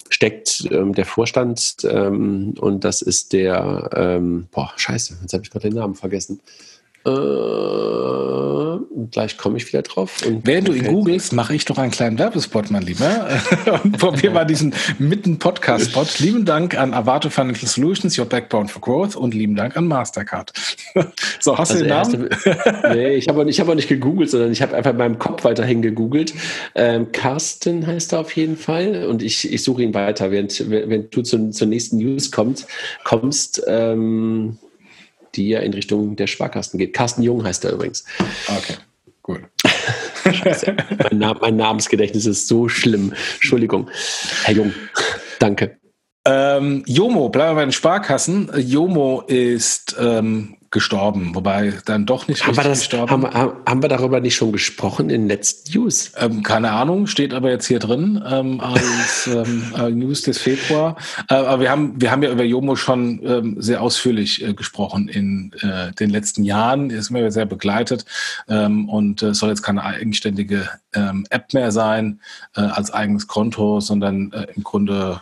steckt ähm, der Vorstand ähm, und das ist der ähm, boah Scheiße, jetzt habe ich gerade den Namen vergessen. Äh, gleich komme ich wieder drauf.
Während du ihn googelst, mache ich doch einen kleinen Werbespot, mein Lieber. und probier mal diesen Mitten-Podcast-Spot. lieben Dank an Avato Financial Solutions, Your Backbone for Growth und lieben Dank an Mastercard.
so, hast also du den Namen? Erste, nee, ich habe hab auch nicht gegoogelt, sondern ich habe einfach in meinem Kopf weiterhin gegoogelt. Ähm, Carsten heißt er auf jeden Fall und ich, ich suche ihn weiter, während, während du zu, zur nächsten News kommt, kommst. Ähm, die ja in Richtung der Sparkassen geht. Carsten Jung heißt er übrigens.
Okay, gut.
Scheiße. mein, Nam mein, Namensgedächtnis ist so schlimm. Entschuldigung. Herr Jung, danke.
Ähm, Jomo, bleiben wir bei den Sparkassen. Jomo ist ähm, gestorben, wobei dann doch nicht
haben richtig das, gestorben. Haben, haben, wir darüber nicht schon gesprochen in letzten News?
Ähm, keine Ahnung, steht aber jetzt hier drin ähm, als ähm, äh, News des Februar. Äh, aber wir haben, wir haben ja über Jomo schon ähm, sehr ausführlich äh, gesprochen in äh, den letzten Jahren. Ist mir sehr begleitet ähm, und es soll jetzt keine eigenständige ähm, App mehr sein äh, als eigenes Konto, sondern äh, im Grunde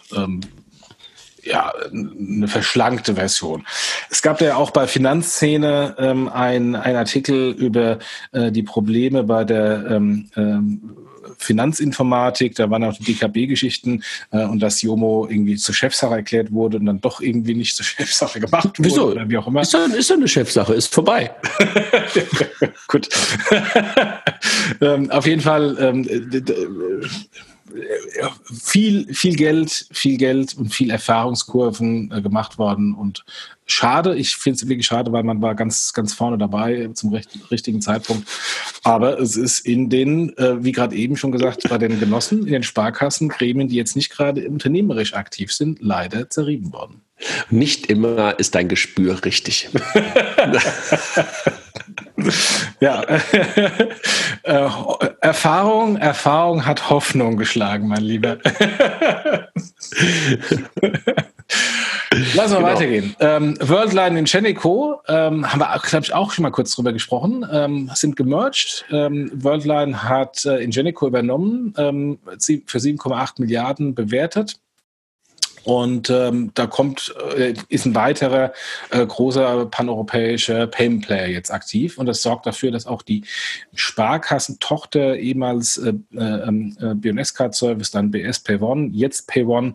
ja, eine verschlankte Version. Es gab ja auch bei Finanzszene ähm, ein, ein Artikel über äh, die Probleme bei der ähm, ähm, Finanzinformatik, da waren auch die DKB-Geschichten äh, und dass Jomo irgendwie zur Chefsache erklärt wurde und dann doch irgendwie nicht zur Chefsache gemacht wurde
Wieso? oder wie auch immer. Ist doch, ist doch eine Chefsache, ist vorbei.
Gut. ähm, auf jeden Fall ähm, viel, viel Geld, viel Geld und viel Erfahrungskurven äh, gemacht worden und schade. Ich finde es wirklich schade, weil man war ganz, ganz vorne dabei zum recht, richtigen Zeitpunkt. Aber es ist in den, äh, wie gerade eben schon gesagt, bei den Genossen, in den Sparkassen, Gremien, die jetzt nicht gerade unternehmerisch aktiv sind, leider zerrieben worden.
Nicht immer ist dein Gespür richtig.
ja, äh, Erfahrung, Erfahrung hat Hoffnung geschlagen, mein Lieber. Lass mal genau. weitergehen. Ähm, Worldline in Chenico ähm, haben wir, glaube ich, auch schon mal kurz drüber gesprochen, ähm, sind gemerged. Ähm, Worldline hat äh, Ingenico übernommen, ähm, für 7,8 Milliarden bewertet. Und ähm, da kommt, äh, ist ein weiterer äh, großer paneuropäischer Payment Player jetzt aktiv. Und das sorgt dafür, dass auch die Sparkassentochter ehemals äh, äh, ähm, äh BNS Card Service, dann BS Pay1, jetzt Pay1,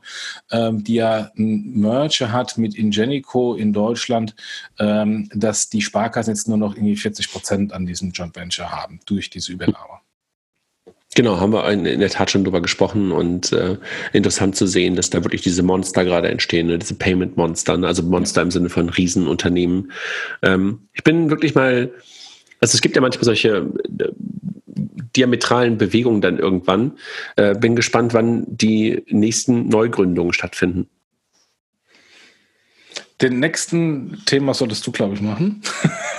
äh, die ja ein Merger hat mit Ingenico in Deutschland, ähm, dass die Sparkassen jetzt nur noch irgendwie 40 Prozent an diesem Joint Venture haben durch diese Übernahme.
Genau, haben wir in, der Tat schon drüber gesprochen und äh, interessant zu sehen, dass da wirklich diese Monster gerade entstehen, ne? diese Payment-Monster, ne? also Monster im Sinne von Riesenunternehmen. Ähm, ich bin wirklich mal Also es gibt ja manchmal solche äh, diametralen Bewegungen dann irgendwann. Äh, bin gespannt, wann die nächsten Neugründungen stattfinden.
Den nächsten Thema solltest du, glaube ich, machen.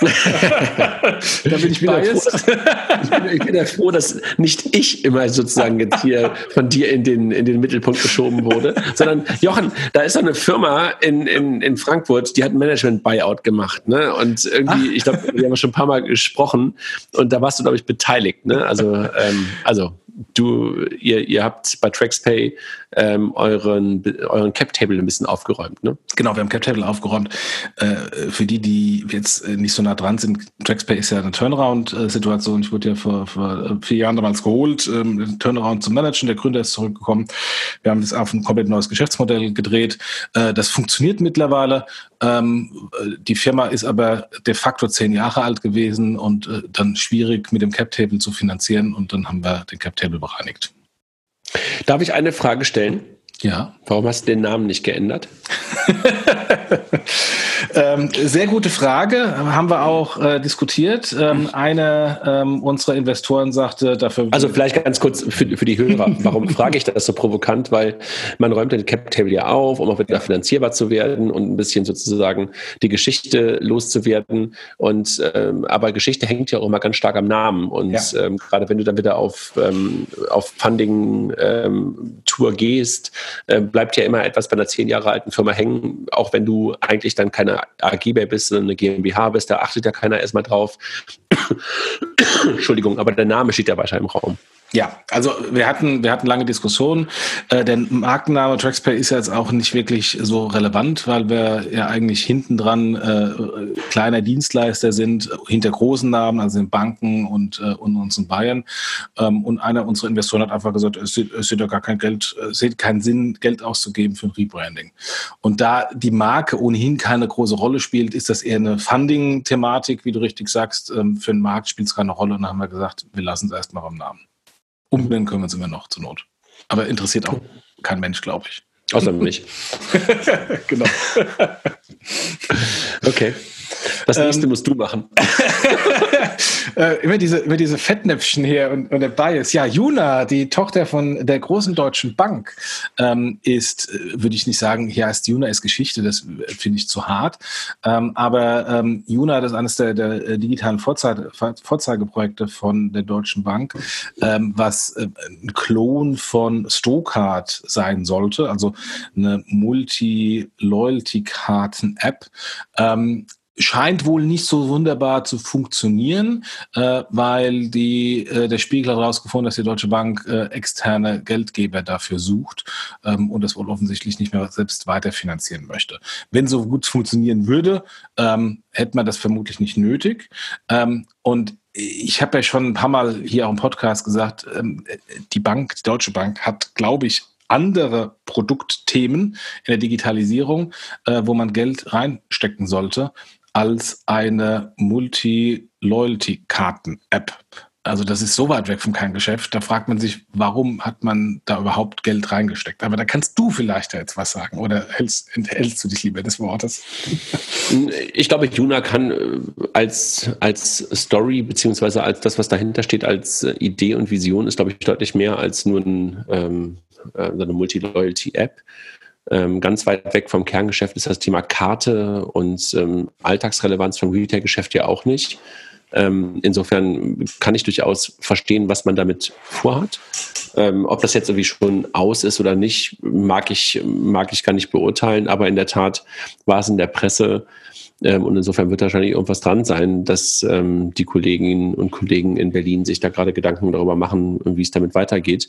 da bin ich wieder froh, dass,
ich, bin, ja froh, dass nicht ich immer sozusagen jetzt hier von dir in den, in den Mittelpunkt geschoben wurde, sondern Jochen, da ist so eine Firma in, in, in Frankfurt, die hat ein Management-Buyout gemacht. Ne? Und irgendwie, Ach. ich glaube, wir haben schon ein paar Mal gesprochen und da warst du, glaube ich, beteiligt. Ne? Also, ähm, also du, ihr, ihr habt bei TraxPay ähm, euren, euren Cap-Table ein bisschen aufgeräumt, ne?
Genau, wir haben Cap-Table aufgeräumt. Äh, für die, die jetzt nicht so nah dran sind, TraxPay ist ja eine Turnaround-Situation. Ich wurde ja vor, vor vier Jahren damals geholt, ähm, Turnaround zu managen. Der Gründer ist zurückgekommen. Wir haben das auf ein komplett neues Geschäftsmodell gedreht. Äh, das funktioniert mittlerweile. Ähm, die Firma ist aber de facto zehn Jahre alt gewesen und äh, dann schwierig mit dem Cap-Table zu finanzieren und dann haben wir den Cap-Table bereinigt.
Darf ich eine Frage stellen?
Ja.
Warum hast du den Namen nicht geändert?
ähm, sehr gute Frage, haben wir auch äh, diskutiert. Ähm, eine ähm, unserer Investoren sagte dafür.
Also vielleicht ganz kurz für, für die Hörer, warum frage ich das so provokant? Weil man räumt den Cap Table ja auf, um auch wieder finanzierbar zu werden und ein bisschen sozusagen die Geschichte loszuwerden. Und ähm, aber Geschichte hängt ja auch immer ganz stark am Namen. Und ja. Ähm, gerade wenn du dann wieder auf, ähm, auf Funding-Tour gehst, äh, bleibt ja immer etwas bei einer zehn Jahre alten Firma hängen, auch wenn du eigentlich dann keine AG mehr bist, sondern eine GmbH bist, da achtet ja keiner erstmal drauf. Entschuldigung, aber der Name steht ja weiter im Raum.
Ja, also wir hatten, wir hatten lange Diskussionen. Äh, der Markenname TraxPay ist jetzt auch nicht wirklich so relevant, weil wir ja eigentlich hinten dran äh, kleiner Dienstleister sind, hinter großen Namen, also in Banken und, äh, und uns in Bayern. Ähm, und einer unserer Investoren hat einfach gesagt, es sieht, es sieht ja gar kein Geld, es sieht keinen Sinn, Geld auszugeben für ein Rebranding. Und da die Marke ohnehin keine große Rolle spielt, ist das eher eine Funding-Thematik, wie du richtig sagst. Ähm, für den Markt spielt es keine Rolle. Und dann haben wir gesagt, wir lassen es erstmal beim Namen. Umbenennen können wir uns immer noch zur Not. Aber interessiert auch kein Mensch, glaube ich.
Außer mich.
genau.
okay. Das nächste ähm, musst du machen.
äh, immer, diese, immer diese Fettnäpfchen hier und, und der Bias. Ja, Juna, die Tochter von der großen deutschen Bank, ähm, ist, äh, würde ich nicht sagen, hier heißt Juna ist Geschichte, das finde ich zu hart. Ähm, aber ähm, Juna, das ist eines der, der äh, digitalen Vorzeige, Vorzeigeprojekte von der Deutschen Bank, ähm, was äh, ein Klon von Stokart sein sollte, also eine Multi-Loyalty-Karten-App. Scheint wohl nicht so wunderbar zu funktionieren, äh, weil die, äh, der Spiegel hat herausgefunden, dass die Deutsche Bank äh, externe Geldgeber dafür sucht ähm, und das wohl offensichtlich nicht mehr selbst weiterfinanzieren möchte. Wenn so gut funktionieren würde, ähm, hätte man das vermutlich nicht nötig. Ähm, und ich habe ja schon ein paar Mal hier auch im Podcast gesagt, ähm, die Bank, die Deutsche Bank hat, glaube ich, andere Produktthemen in der Digitalisierung, äh, wo man Geld reinstecken sollte als eine Multi-Loyalty-Karten-App. Also das ist so weit weg vom Kerngeschäft. Da fragt man sich, warum hat man da überhaupt Geld reingesteckt? Aber da kannst du vielleicht jetzt was sagen oder hältst, enthältst du dich lieber des Wortes?
Ich glaube, Juna kann äh, als, als Story beziehungsweise als das, was dahinter steht, als äh, Idee und Vision, ist, glaube ich, deutlich mehr als nur ein, ähm, äh, eine Multi-Loyalty-App. Ähm, ganz weit weg vom Kerngeschäft ist das Thema Karte und ähm, Alltagsrelevanz vom Retail-Geschäft ja auch nicht. Ähm, insofern kann ich durchaus verstehen, was man damit vorhat. Ähm, ob das jetzt irgendwie schon aus ist oder nicht, mag ich, mag ich gar nicht beurteilen. Aber in der Tat war es in der Presse ähm, und insofern wird wahrscheinlich irgendwas dran sein, dass ähm, die Kolleginnen und Kollegen in Berlin sich da gerade Gedanken darüber machen, wie es damit weitergeht.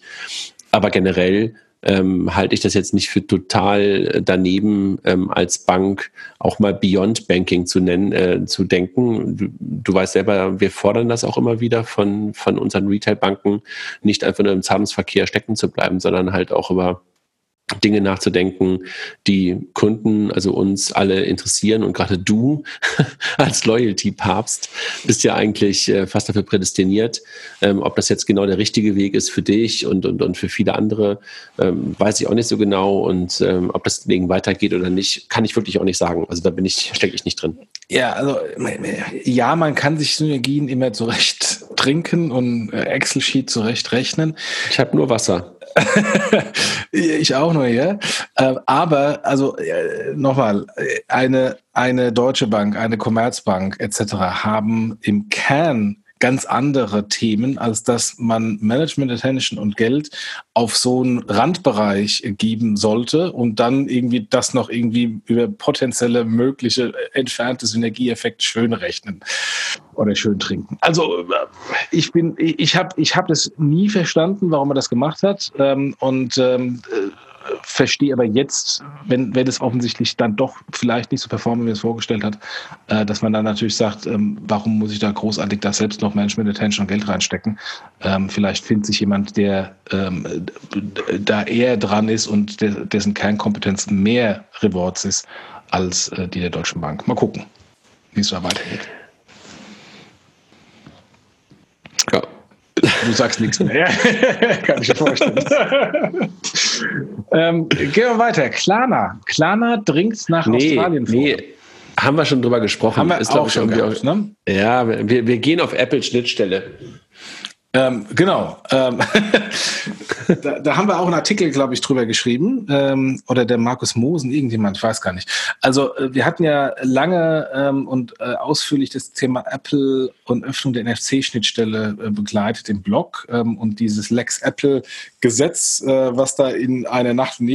Aber generell ähm, halte ich das jetzt nicht für total daneben, ähm, als Bank auch mal Beyond Banking zu nennen, äh, zu denken. Du, du, weißt selber, wir fordern das auch immer wieder von, von unseren Retail-Banken, nicht einfach nur im Zahlungsverkehr stecken zu bleiben, sondern halt auch über Dinge nachzudenken, die Kunden, also uns alle interessieren. Und gerade du als Loyalty-Papst bist ja eigentlich äh, fast dafür prädestiniert. Ähm, ob das jetzt genau der richtige Weg ist für dich und, und, und für viele andere, ähm, weiß ich auch nicht so genau. Und ähm, ob das Ding weitergeht oder nicht, kann ich wirklich auch nicht sagen. Also da bin ich, stecke ich nicht drin.
Ja, also ja, man kann sich Synergien immer zurecht trinken und äh, Excel-Sheet zurecht rechnen.
Ich habe nur Wasser.
ich auch nur, ja. Ähm, aber, also äh, nochmal, eine, eine Deutsche Bank, eine Commerzbank etc. haben im Kern ganz andere Themen, als dass man Management Attention und Geld auf so einen Randbereich geben sollte und dann irgendwie das noch irgendwie über potenzielle mögliche entfernte Synergieeffekte schön rechnen oder schön trinken. Also äh, ich bin, ich habe, ich habe das nie verstanden, warum er das gemacht hat ähm, und ähm, äh, verstehe aber jetzt, wenn, wenn es offensichtlich dann doch vielleicht nicht so performen, wie er es vorgestellt hat, äh, dass man dann natürlich sagt, ähm, warum muss ich da großartig da selbst noch Management Attention und Geld reinstecken? Ähm, vielleicht findet sich jemand, der ähm, da eher dran ist und der, dessen Kernkompetenz mehr Rewards ist als äh, die der Deutschen Bank. Mal gucken, wie es da weitergeht. Du sagst nichts mehr. Kann ich mir vorstellen. ähm, gehen wir weiter. Klarna. Klarna dringt nach nee, Australien vor. Nee.
Haben wir schon drüber gesprochen.
Haben wir ist, auch schon gehabt,
ne? Ja, wir, wir gehen auf Apple-Schnittstelle.
Ähm, genau. Ähm, da, da, haben wir auch einen Artikel, glaube ich, drüber geschrieben. Ähm, oder der Markus Mosen, irgendjemand, ich weiß gar nicht. Also äh, wir hatten ja lange ähm, und äh, ausführlich das Thema Apple und Öffnung der NFC-Schnittstelle äh, begleitet im Blog. Ähm, und dieses Lex Apple-Gesetz, äh, was da in einer Nacht- und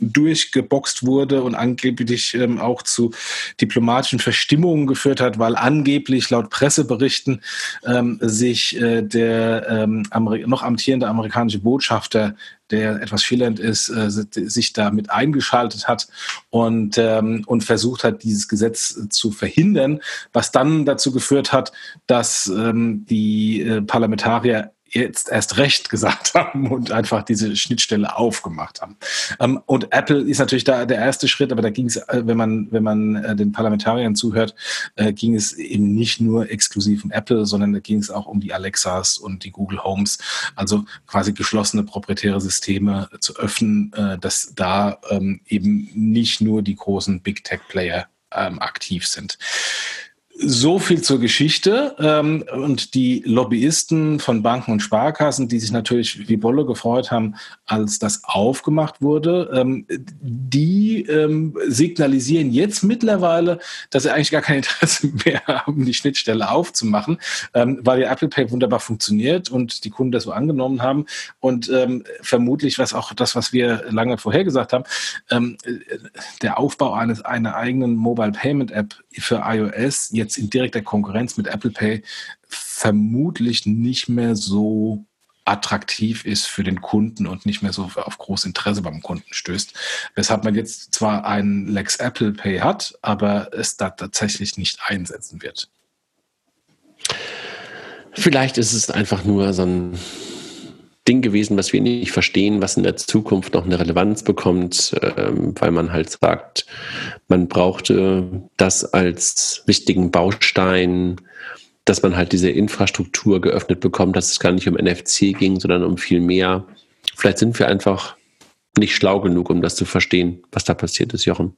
durchgeboxt wurde und angeblich ähm, auch zu diplomatischen Verstimmungen geführt hat, weil angeblich laut Presseberichten ähm, sich äh, der ähm, noch amtierende amerikanische Botschafter der etwas schillernd ist, äh, sich damit eingeschaltet hat und, ähm, und versucht hat, dieses Gesetz zu verhindern, was dann dazu geführt hat, dass ähm, die äh, Parlamentarier jetzt erst recht gesagt haben und einfach diese Schnittstelle aufgemacht haben. Ähm, und Apple ist natürlich da der erste Schritt, aber da ging es, äh, wenn man, wenn man äh, den Parlamentariern zuhört, äh, ging es eben nicht nur exklusiv um Apple, sondern da ging es auch um die Alexas und die Google Homes, also quasi geschlossene proprietäre Systeme zu öffnen, dass da ähm, eben nicht nur die großen Big Tech Player ähm, aktiv sind. So viel zur Geschichte. Ähm, und die Lobbyisten von Banken und Sparkassen, die sich natürlich wie Bolle gefreut haben, als das aufgemacht wurde, ähm, die ähm, signalisieren jetzt mittlerweile, dass sie eigentlich gar kein Interesse mehr haben, die Schnittstelle aufzumachen, weil ja Apple Pay wunderbar funktioniert und die Kunden das so angenommen haben. Und vermutlich, was auch das, was wir lange vorher gesagt haben, der Aufbau eines einer eigenen Mobile Payment App für iOS jetzt in direkter Konkurrenz mit Apple Pay vermutlich nicht mehr so attraktiv ist für den Kunden und nicht mehr so auf großes Interesse beim Kunden stößt. Weshalb man jetzt zwar einen Lex Apple Pay hat, aber es da tatsächlich nicht einsetzen wird.
Vielleicht ist es einfach nur so ein Ding gewesen, was wir nicht verstehen, was in der Zukunft noch eine Relevanz bekommt, ähm, weil man halt sagt, man brauchte das als wichtigen Baustein, dass man halt diese Infrastruktur geöffnet bekommt, dass es gar nicht um NFC ging, sondern um viel mehr. Vielleicht sind wir einfach nicht schlau genug, um das zu verstehen, was da passiert ist, Jochen.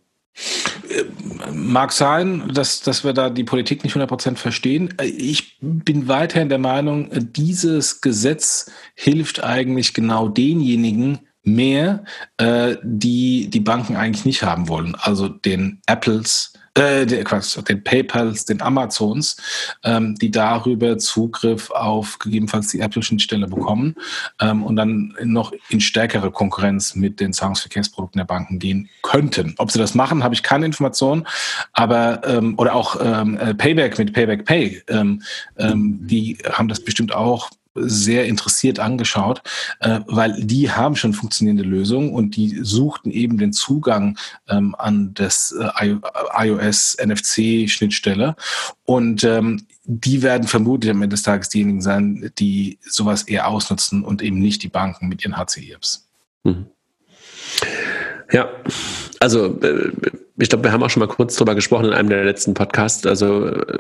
Mag sein, dass, dass wir da die Politik nicht 100% verstehen. Ich bin weiterhin der Meinung, dieses Gesetz hilft eigentlich genau denjenigen mehr, äh, die die Banken eigentlich nicht haben wollen. Also den Apples, äh, Quatsch, den PayPals, den Amazons, ähm, die darüber Zugriff auf gegebenenfalls die Apple-Schnittstelle bekommen ähm, und dann noch in stärkere Konkurrenz mit den Zahlungsverkehrsprodukten der Banken gehen könnten. Ob sie das machen, habe ich keine Informationen, aber ähm, oder auch ähm, äh, Payback mit Payback Pay, ähm, ähm, die haben das bestimmt auch sehr interessiert angeschaut, äh, weil die haben schon funktionierende Lösungen und die suchten eben den Zugang ähm, an das äh, iOS NFC Schnittstelle und ähm, die werden vermutlich am Ende des Tages diejenigen sein, die sowas eher ausnutzen und eben nicht die Banken mit ihren HCIPs. Mhm.
Ja, also äh, ich glaube, wir haben auch schon mal kurz drüber gesprochen in einem der letzten Podcasts. Also äh,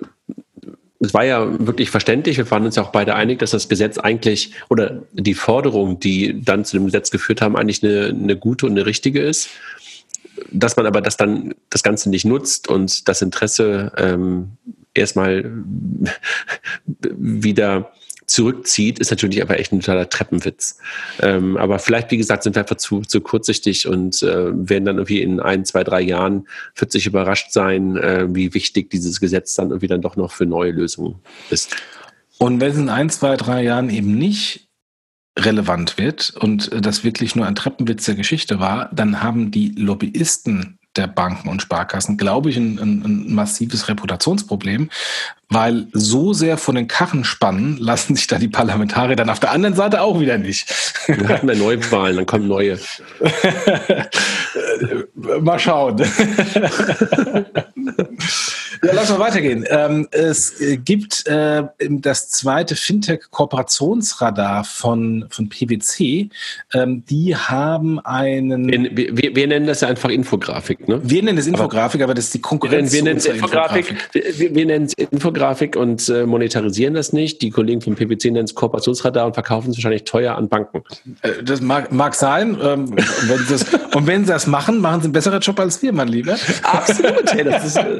es war ja wirklich verständlich. Wir waren uns ja auch beide einig, dass das Gesetz eigentlich oder die Forderung, die dann zu dem Gesetz geführt haben, eigentlich eine, eine gute und eine richtige ist. dass man aber das dann das Ganze nicht nutzt und das Interesse ähm, erstmal wieder zurückzieht, ist natürlich aber echt ein totaler Treppenwitz. Ähm, aber vielleicht, wie gesagt, sind wir einfach zu, zu kurzsichtig und äh, werden dann irgendwie in ein, zwei, drei Jahren 40 überrascht sein, äh, wie wichtig dieses Gesetz dann irgendwie dann doch noch für neue Lösungen ist.
Und wenn es in ein, zwei, drei Jahren eben nicht relevant wird und das wirklich nur ein Treppenwitz der Geschichte war, dann haben die Lobbyisten der Banken und Sparkassen, glaube ich, ein, ein, ein, massives Reputationsproblem, weil so sehr von den Karren spannen lassen sich da die Parlamentarier dann auf der anderen Seite auch wieder nicht.
Dann hatten wir Neuwahlen, dann kommen neue.
Mal schauen. Ja, lass mal weitergehen. Ähm, es äh, gibt äh, das zweite Fintech-Kooperationsradar von, von PwC. Ähm, die haben einen.
Wir, wir, wir, nennen das ja einfach Infografik, ne?
Wir nennen es Infografik, aber, aber das ist die Konkurrenz.
Wir, nennen es Infografik. Infografik. Wir, wir, nennen es Infografik und äh, monetarisieren das nicht. Die Kollegen von PwC nennen es Kooperationsradar und verkaufen es wahrscheinlich teuer an Banken.
Äh, das mag, mag sein. Ähm, wenn das, und wenn sie das machen, machen sie einen besseren Job als wir, mein Lieber.
Absolut. Hey, das ist, äh,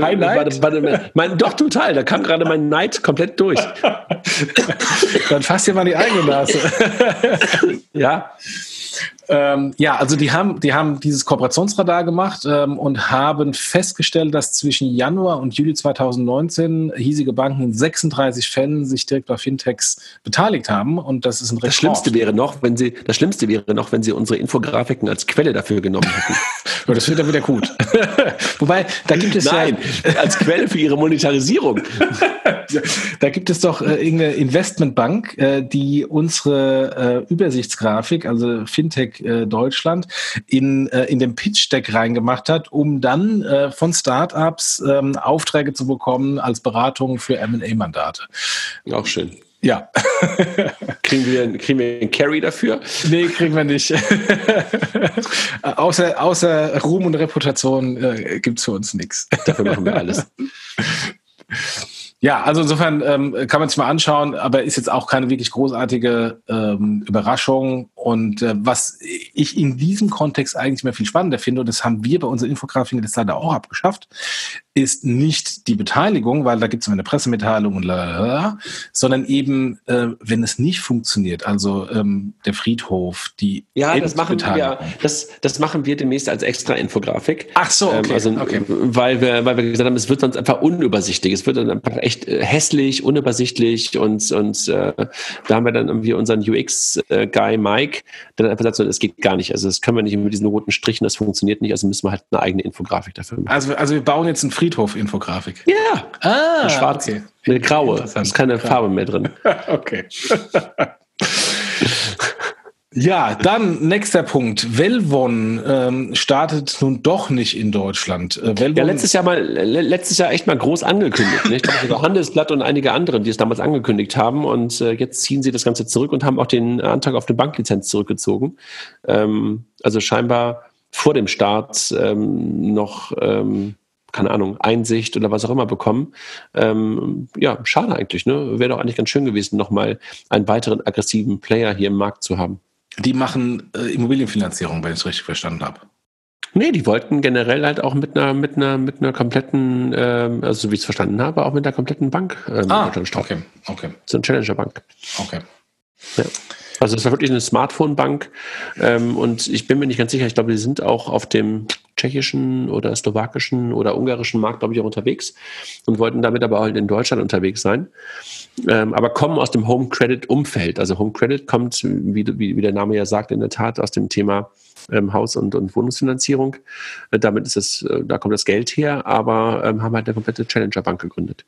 Kein Neid? Warte, warte, mein, doch, total. Da kam gerade mein Neid komplett durch.
Dann fasst dir mal die eigene Nase.
ja.
Ähm, ja, also die haben, die haben dieses Kooperationsradar gemacht ähm, und haben festgestellt, dass zwischen Januar und Juli 2019 hiesige Banken in 36 Fällen sich direkt auf Fintechs beteiligt haben und das ist ein
Rekord. Das Schlimmste wäre noch, wenn sie, das Schlimmste wäre noch, wenn sie unsere Infografiken als Quelle dafür genommen hätten.
ja, das wird dann wieder gut. Wobei, da gibt es
Nein, ja, als Quelle für ihre Monetarisierung.
da gibt es doch äh, irgendeine Investmentbank, äh, die unsere äh, Übersichtsgrafik, also Fintech äh, Deutschland in, äh, in den Pitch-Deck reingemacht hat, um dann äh, von Startups ähm, Aufträge zu bekommen als Beratung für M&A-Mandate.
Auch schön.
Ja.
kriegen, wir, kriegen wir einen Carry dafür?
Nee, kriegen wir nicht. außer, außer Ruhm und Reputation äh, gibt es für uns nichts.
Dafür machen wir alles.
Ja, also insofern ähm, kann man sich mal anschauen, aber ist jetzt auch keine wirklich großartige ähm, Überraschung. Und äh, was ich in diesem Kontext eigentlich mehr viel spannender finde, und das haben wir bei unseren Infografiken jetzt leider auch abgeschafft, ist nicht die Beteiligung, weil da gibt es eine Pressemitteilung und lalala, sondern eben, äh, wenn es nicht funktioniert, also ähm, der Friedhof, die
Ja, das machen wir, das, das machen wir demnächst als extra Infografik.
Ach so, okay.
Ähm, also, okay. Weil wir, weil wir gesagt haben, es wird sonst einfach unübersichtlich. Es wird dann einfach echt äh, hässlich, unübersichtlich und, und äh, da haben wir dann irgendwie unseren UX-Guy Mike, der dann einfach sagt, so, das geht gar nicht. Also das können wir nicht mit diesen roten Strichen, das funktioniert nicht, also müssen wir halt eine eigene Infografik dafür machen.
Also, also wir bauen jetzt einen Friedhof-Infografik.
Ja. Ah, eine schwarze. Okay. Eine graue. Da ist keine Farbe mehr drin.
okay. Ja, dann nächster Punkt. Velvon ähm, startet nun doch nicht in Deutschland.
Äh, ja, letztes Jahr mal, letztes Jahr echt mal groß angekündigt. Nicht? Ich glaube, Handelsblatt und einige andere, die es damals angekündigt haben. Und äh, jetzt ziehen sie das Ganze zurück und haben auch den Antrag auf eine Banklizenz zurückgezogen. Ähm, also scheinbar vor dem Start ähm, noch ähm, keine Ahnung, Einsicht oder was auch immer bekommen. Ähm, ja, schade eigentlich, ne? Wäre doch eigentlich ganz schön gewesen, nochmal einen weiteren aggressiven Player hier im Markt zu haben.
Die machen äh, Immobilienfinanzierung, wenn ich es richtig verstanden habe.
Nee, die wollten generell halt auch mit einer, mit einer, mit einer kompletten, ähm, also so wie ich es verstanden habe, auch mit einer kompletten Bank
ähm, ah, okay, okay.
So eine Challenger-Bank.
Okay.
Ja. Also es war wirklich eine Smartphone-Bank ähm, und ich bin mir nicht ganz sicher, ich glaube, die sind auch auf dem tschechischen oder slowakischen oder ungarischen Markt, glaube ich, auch unterwegs und wollten damit aber auch in Deutschland unterwegs sein. Ähm, aber kommen aus dem Home Credit Umfeld. Also Home Credit kommt, wie, wie, wie der Name ja sagt, in der Tat aus dem Thema ähm, Haus- und, und Wohnungsfinanzierung. Äh, damit ist es, äh, da kommt das Geld her, aber ähm, haben halt eine komplette Challenger-Bank gegründet.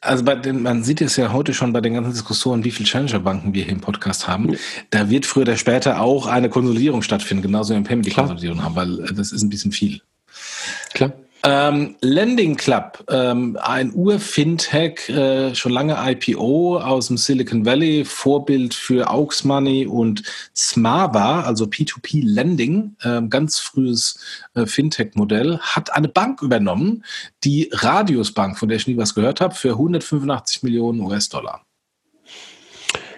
Also bei den, man sieht es ja heute schon bei den ganzen Diskussionen, wie viele Challenger-Banken wir hier im Podcast haben. Ja. Da wird früher oder später auch eine Konsolidierung stattfinden, genauso wie wir Payment die Konsolidierung haben, weil äh, das ist ein bisschen viel.
Klar.
Ähm, Lending Club, ähm, ein Ur-Fintech, äh, schon lange IPO aus dem Silicon Valley, Vorbild für Aux Money und Smava, also P2P Lending, äh, ganz frühes äh, Fintech-Modell, hat eine Bank übernommen, die Radius Bank, von der ich nie was gehört habe, für 185 Millionen US-Dollar.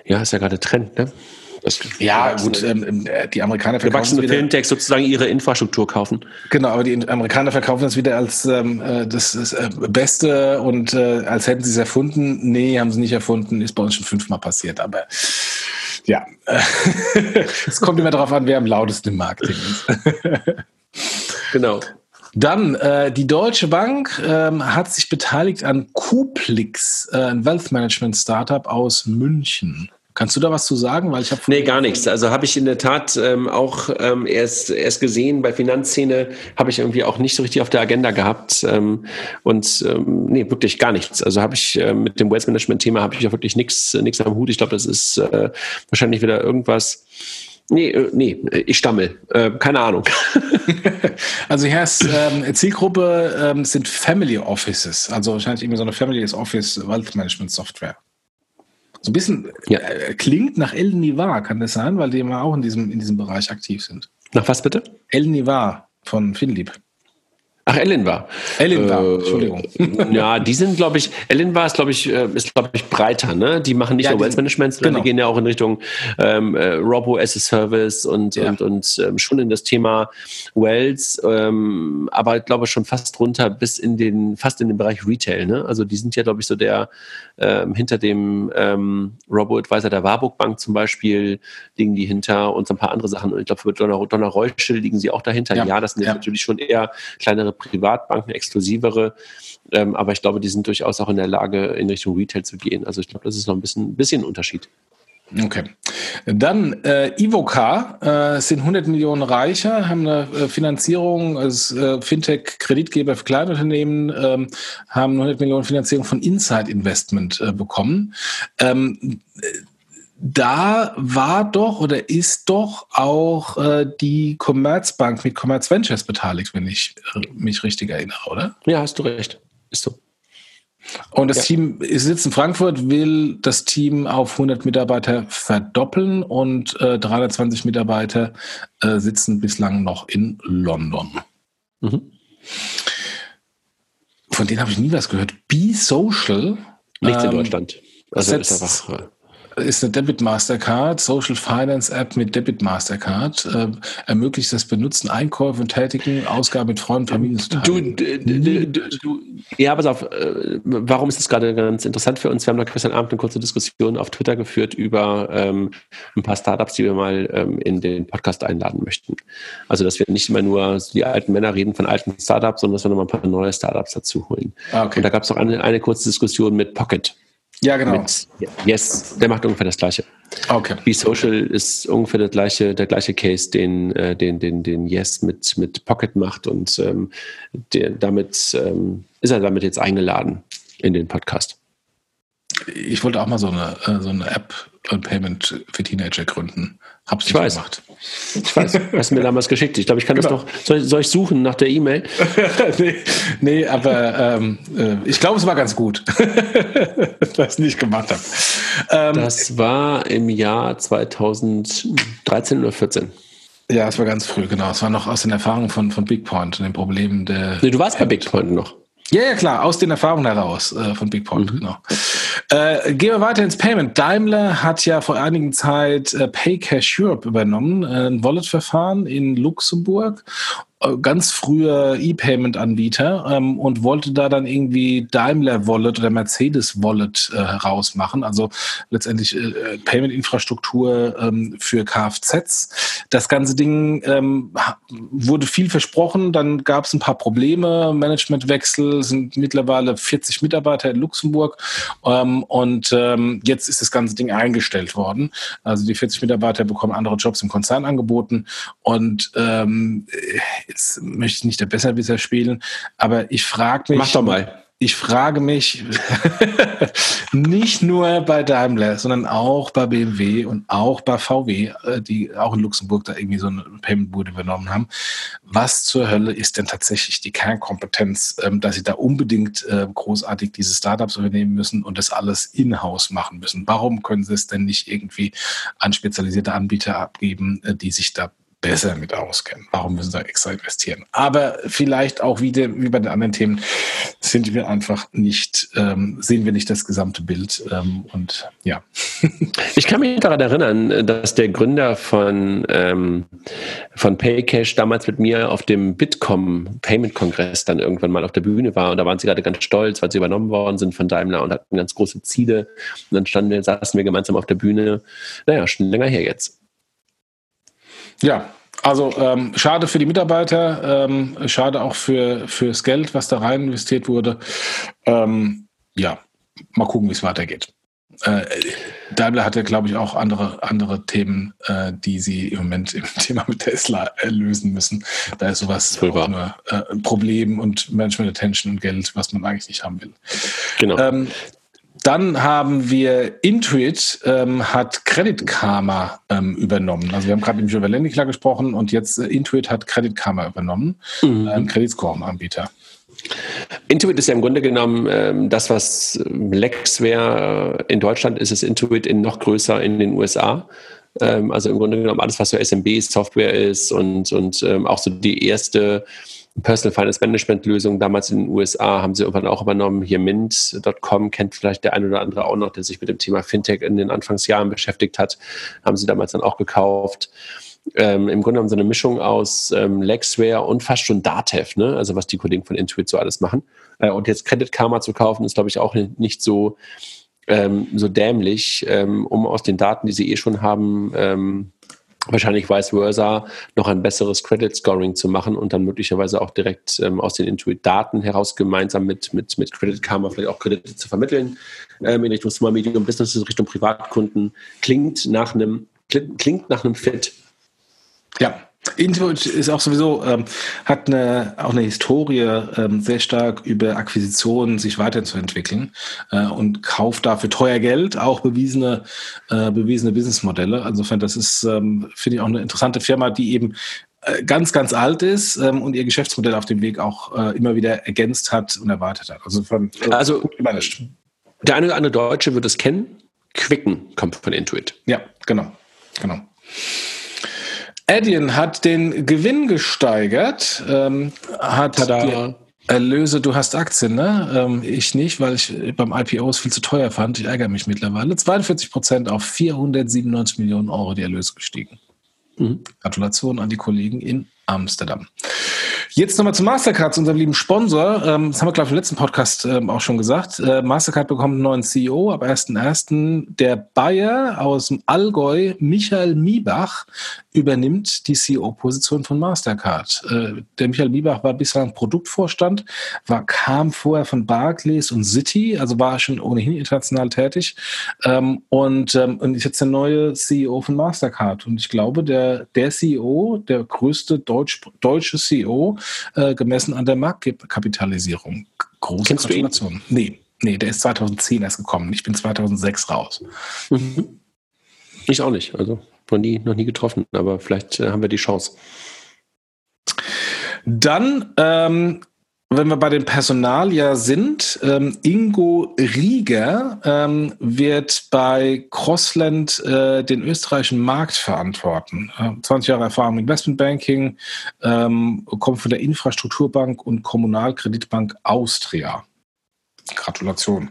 Ja, ist ja gerade Trend, ne? Das
ja, gut, ähm, ähm äh, die Amerikaner
verkaufen Gewachsene wieder, Fintechs sozusagen ihre Infrastruktur kaufen.
Genau, aber die Amerikaner verkaufen das wieder als ähm, äh, das, das äh, Beste und äh, als hätten sie es erfunden. Nee, haben sie nicht erfunden, ist bei uns schon fünfmal passiert, aber ja, es kommt immer darauf an, wer am lautesten im Marketing ist.
genau.
Dann, äh, die Deutsche Bank ähm, hat sich beteiligt an Kuplix, äh, ein Wealth Management Startup aus München. Kannst du da was zu sagen?
Weil ich habe nee gar nichts. Also habe ich in der Tat ähm, auch ähm, erst erst gesehen bei Finanzszene habe ich irgendwie auch nicht so richtig auf der Agenda gehabt ähm, und ähm, nee wirklich gar nichts. Also habe ich äh, mit dem Wealth Management Thema habe ich auch wirklich nichts nichts am Hut. Ich glaube, das ist äh, wahrscheinlich wieder irgendwas. Nee, äh, nee, ich stammel. Äh, keine Ahnung.
also hier ist ähm, Zielgruppe ähm, sind Family Offices, also wahrscheinlich irgendwie so eine Family Office Wealth Management Software. So ein bisschen ja. äh, klingt nach El Nivar, kann das sein, weil die immer auch in diesem, in diesem Bereich aktiv sind.
Nach was bitte?
El Nivar von Finlieb.
Ach, Ellen war.
Ellen war, äh, Entschuldigung.
Ja, die sind, glaube ich, Ellen war ist, glaube ich, äh, ist, glaube ich, breiter, ne? Die machen nicht ja, nur Wealth Management, sondern genau. die gehen ja auch in Richtung ähm, äh, Robo as a Service und, ja. und, und ähm, schon in das Thema Wells, ähm, aber ich glaube schon fast runter bis in den, fast in den Bereich Retail, ne? Also die sind ja, glaube ich, so der ähm, hinter dem ähm, Robo-Advisor der Warburg Bank zum Beispiel liegen die hinter und so ein paar andere Sachen. Und ich glaube, für Donner, Donner Reuschel liegen sie auch dahinter. Ja, ja das sind jetzt natürlich schon eher kleinere Privatbanken, exklusivere. Ähm, aber ich glaube, die sind durchaus auch in der Lage, in Richtung Retail zu gehen. Also ich glaube, das ist noch ein bisschen, ein bisschen ein Unterschied.
Okay. Dann äh, Ivoca äh, sind 100 Millionen reicher, haben eine äh, Finanzierung als äh, Fintech-Kreditgeber für Kleinunternehmen, ähm, haben 100 Millionen Finanzierung von Inside Investment äh, bekommen. Ähm, da war doch oder ist doch auch äh, die Commerzbank mit Commerz Ventures beteiligt, wenn ich äh, mich richtig erinnere, oder?
Ja, hast du recht. Ist so.
Und das ja. Team sitzt in Frankfurt, will das Team auf 100 Mitarbeiter verdoppeln und äh, 320 Mitarbeiter äh, sitzen bislang noch in London. Mhm. Von denen habe ich nie was gehört. Be Social.
Nichts ähm, in Deutschland.
Also ist einfach ist eine Debit Mastercard, Social Finance App mit Debit Mastercard, äh, ermöglicht das Benutzen, Einkäufe und Tätigen, Ausgaben mit Freunden, Familien. Du, du,
du, ja, pass auf, äh, warum ist das gerade ganz interessant für uns? Wir haben da gestern Abend eine kurze Diskussion auf Twitter geführt über ähm, ein paar Startups, die wir mal ähm, in den Podcast einladen möchten. Also, dass wir nicht immer nur die alten Männer reden von alten Startups, sondern dass wir nochmal ein paar neue Startups dazu holen. Ah, okay. Und da gab es auch eine, eine kurze Diskussion mit Pocket.
Ja, genau.
Mit yes, der macht ungefähr das Gleiche.
Okay.
Be Social ist ungefähr der gleiche, der gleiche Case, den, äh, den, den, den Yes mit, mit Pocket macht und ähm, der, damit ähm, ist er damit jetzt eingeladen in den Podcast.
Ich wollte auch mal so eine, äh, so eine App Payment für Teenager gründen.
Hab's ich weiß. gemacht. Ich weiß, hast du mir damals geschickt. Ich glaube, ich kann genau. das noch. Soll, soll, ich suchen nach der E-Mail?
nee, nee, aber ähm, äh, ich glaube, es war ganz gut, dass ich es nicht gemacht habe.
Ähm, das war im Jahr 2013 oder 14.
Ja, es war ganz früh, genau. Es war noch aus den Erfahrungen von, von Bigpoint und den Problemen der.
Nee, du warst bei Bigpoint noch.
Ja, ja, klar, aus den Erfahrungen heraus äh, von Bigpoint, mhm. genau. Äh, gehen wir weiter ins Payment. Daimler hat ja vor einigen Zeit äh, Paycash Europe übernommen, äh, ein Wallet-Verfahren in Luxemburg ganz früher E-Payment-Anbieter ähm, und wollte da dann irgendwie Daimler Wallet oder Mercedes Wallet äh, herausmachen, also letztendlich äh, äh Payment-Infrastruktur ähm, für Kfz. Das ganze Ding ähm, wurde viel versprochen, dann gab es ein paar Probleme, Managementwechsel, sind mittlerweile 40 Mitarbeiter in Luxemburg ähm, und ähm, jetzt ist das ganze Ding eingestellt worden. Also die 40 Mitarbeiter bekommen andere Jobs im Konzern angeboten und ähm, jetzt möchte ich nicht der Besserwisser spielen, aber ich frage mich.
Mach doch mal.
Ich frage mich nicht nur bei Daimler, sondern auch bei BMW und auch bei VW, äh, die auch in Luxemburg da irgendwie so eine Payment-Bude übernommen haben. Was zur Hölle ist denn tatsächlich die Kernkompetenz, ähm, dass sie da unbedingt äh, großartig diese Startups übernehmen müssen und das alles in-house machen müssen? Warum können sie es denn nicht irgendwie an spezialisierte Anbieter abgeben, äh, die sich da besser mit auskennen. Warum müssen sie da extra investieren? Aber vielleicht auch wieder wie bei den anderen Themen sind wir einfach nicht, ähm, sehen wir nicht das gesamte Bild. Ähm, und ja.
Ich kann mich daran erinnern, dass der Gründer von, ähm, von Paycash damals mit mir auf dem Bitkom Payment Kongress dann irgendwann mal auf der Bühne war. Und da waren sie gerade ganz stolz, weil sie übernommen worden sind von Daimler und hatten ganz große Ziele. Und dann standen wir, saßen wir gemeinsam auf der Bühne. Naja, schon länger her jetzt.
Ja, also ähm, schade für die Mitarbeiter, ähm, schade auch für fürs Geld, was da rein investiert wurde. Ähm, ja, mal gucken, wie es weitergeht. Äh, Daimler hatte, glaube ich, auch andere, andere Themen, äh, die sie im Moment im Thema mit Tesla äh, lösen müssen. Da ist sowas auch nur äh, Problem und Management Attention und Geld, was man eigentlich nicht haben will. Genau. Ähm, dann haben wir Intuit, ähm, hat Credit Karma ähm, übernommen. Also wir haben gerade mit über Lendikler gesprochen und jetzt äh, Intuit hat Credit Karma übernommen, mhm. ein Credit Score-Anbieter.
Intuit ist ja im Grunde genommen ähm, das, was Lex wäre in Deutschland, ist es Intuit in noch größer in den USA. Ähm, also im Grunde genommen alles, was so SMB-Software ist und, und ähm, auch so die erste Personal Finance Management Lösung damals in den USA haben sie irgendwann auch übernommen. Hier Mint.com kennt vielleicht der ein oder andere auch noch, der sich mit dem Thema Fintech in den Anfangsjahren beschäftigt hat. Haben sie damals dann auch gekauft. Ähm, Im Grunde genommen so eine Mischung aus ähm, Lexware und fast schon Datev, ne? also was die Kollegen von Intuit so alles machen. Äh, und jetzt Credit Karma zu kaufen, ist glaube ich auch nicht so, ähm, so dämlich, ähm, um aus den Daten, die sie eh schon haben, ähm, wahrscheinlich vice versa noch ein besseres Credit Scoring zu machen und dann möglicherweise auch direkt ähm, aus den Intuit-Daten heraus gemeinsam mit, mit, mit Credit Karma vielleicht auch Kredite zu vermitteln ähm, in Richtung Small Medium Businesses, Richtung Privatkunden. Klingt nach einem, klingt nach einem Fit.
Ja, Intuit ist auch sowieso, ähm, hat eine, auch eine Historie, ähm, sehr stark über Akquisitionen sich weiterzuentwickeln äh, und kauft dafür teuer Geld, auch bewiesene, äh, bewiesene Businessmodelle. Insofern, das ist, ähm, finde ich, auch eine interessante Firma, die eben äh, ganz, ganz alt ist ähm, und ihr Geschäftsmodell auf dem Weg auch äh, immer wieder ergänzt hat und erweitert hat.
Also, von, äh, also der eine oder andere Deutsche wird es kennen. Quicken kommt von Intuit.
Ja, genau, genau. Adyen hat den Gewinn gesteigert, ähm, hat Tada. Erlöse, du hast Aktien, ne? Ähm, ich nicht, weil ich beim IPO es viel zu teuer fand. Ich ärgere mich mittlerweile. 42 Prozent auf 497 Millionen Euro die Erlöse gestiegen. Mhm. Gratulation an die Kollegen in Amsterdam. Jetzt nochmal zu Mastercard, zu unserem lieben Sponsor. Ähm, das haben wir, glaube ich, im letzten Podcast ähm, auch schon gesagt. Äh, Mastercard bekommt einen neuen CEO ab 1.1. Der Bayer aus dem Allgäu, Michael Miebach, übernimmt die CEO-Position von Mastercard. Äh, der Michael Miebach war bislang Produktvorstand, war, kam vorher von Barclays und City, also war schon ohnehin international tätig ähm, und, und ist jetzt der neue CEO von Mastercard. Und ich glaube, der, der CEO, der größte Deutsch, deutsche CEO, äh, gemessen an der Marktkapitalisierung. Große Kennst Gratulation. Nee, nee, der ist 2010 erst gekommen. Ich bin 2006 raus.
Mhm. Ich auch nicht. Also noch nie, noch nie getroffen, aber vielleicht äh, haben wir die Chance.
Dann ähm, wenn wir bei dem Personal ja sind, ähm, Ingo Rieger ähm, wird bei Crossland äh, den österreichischen Markt verantworten. Äh, 20 Jahre Erfahrung im Investmentbanking, ähm, kommt von der Infrastrukturbank und Kommunalkreditbank Austria. Gratulation.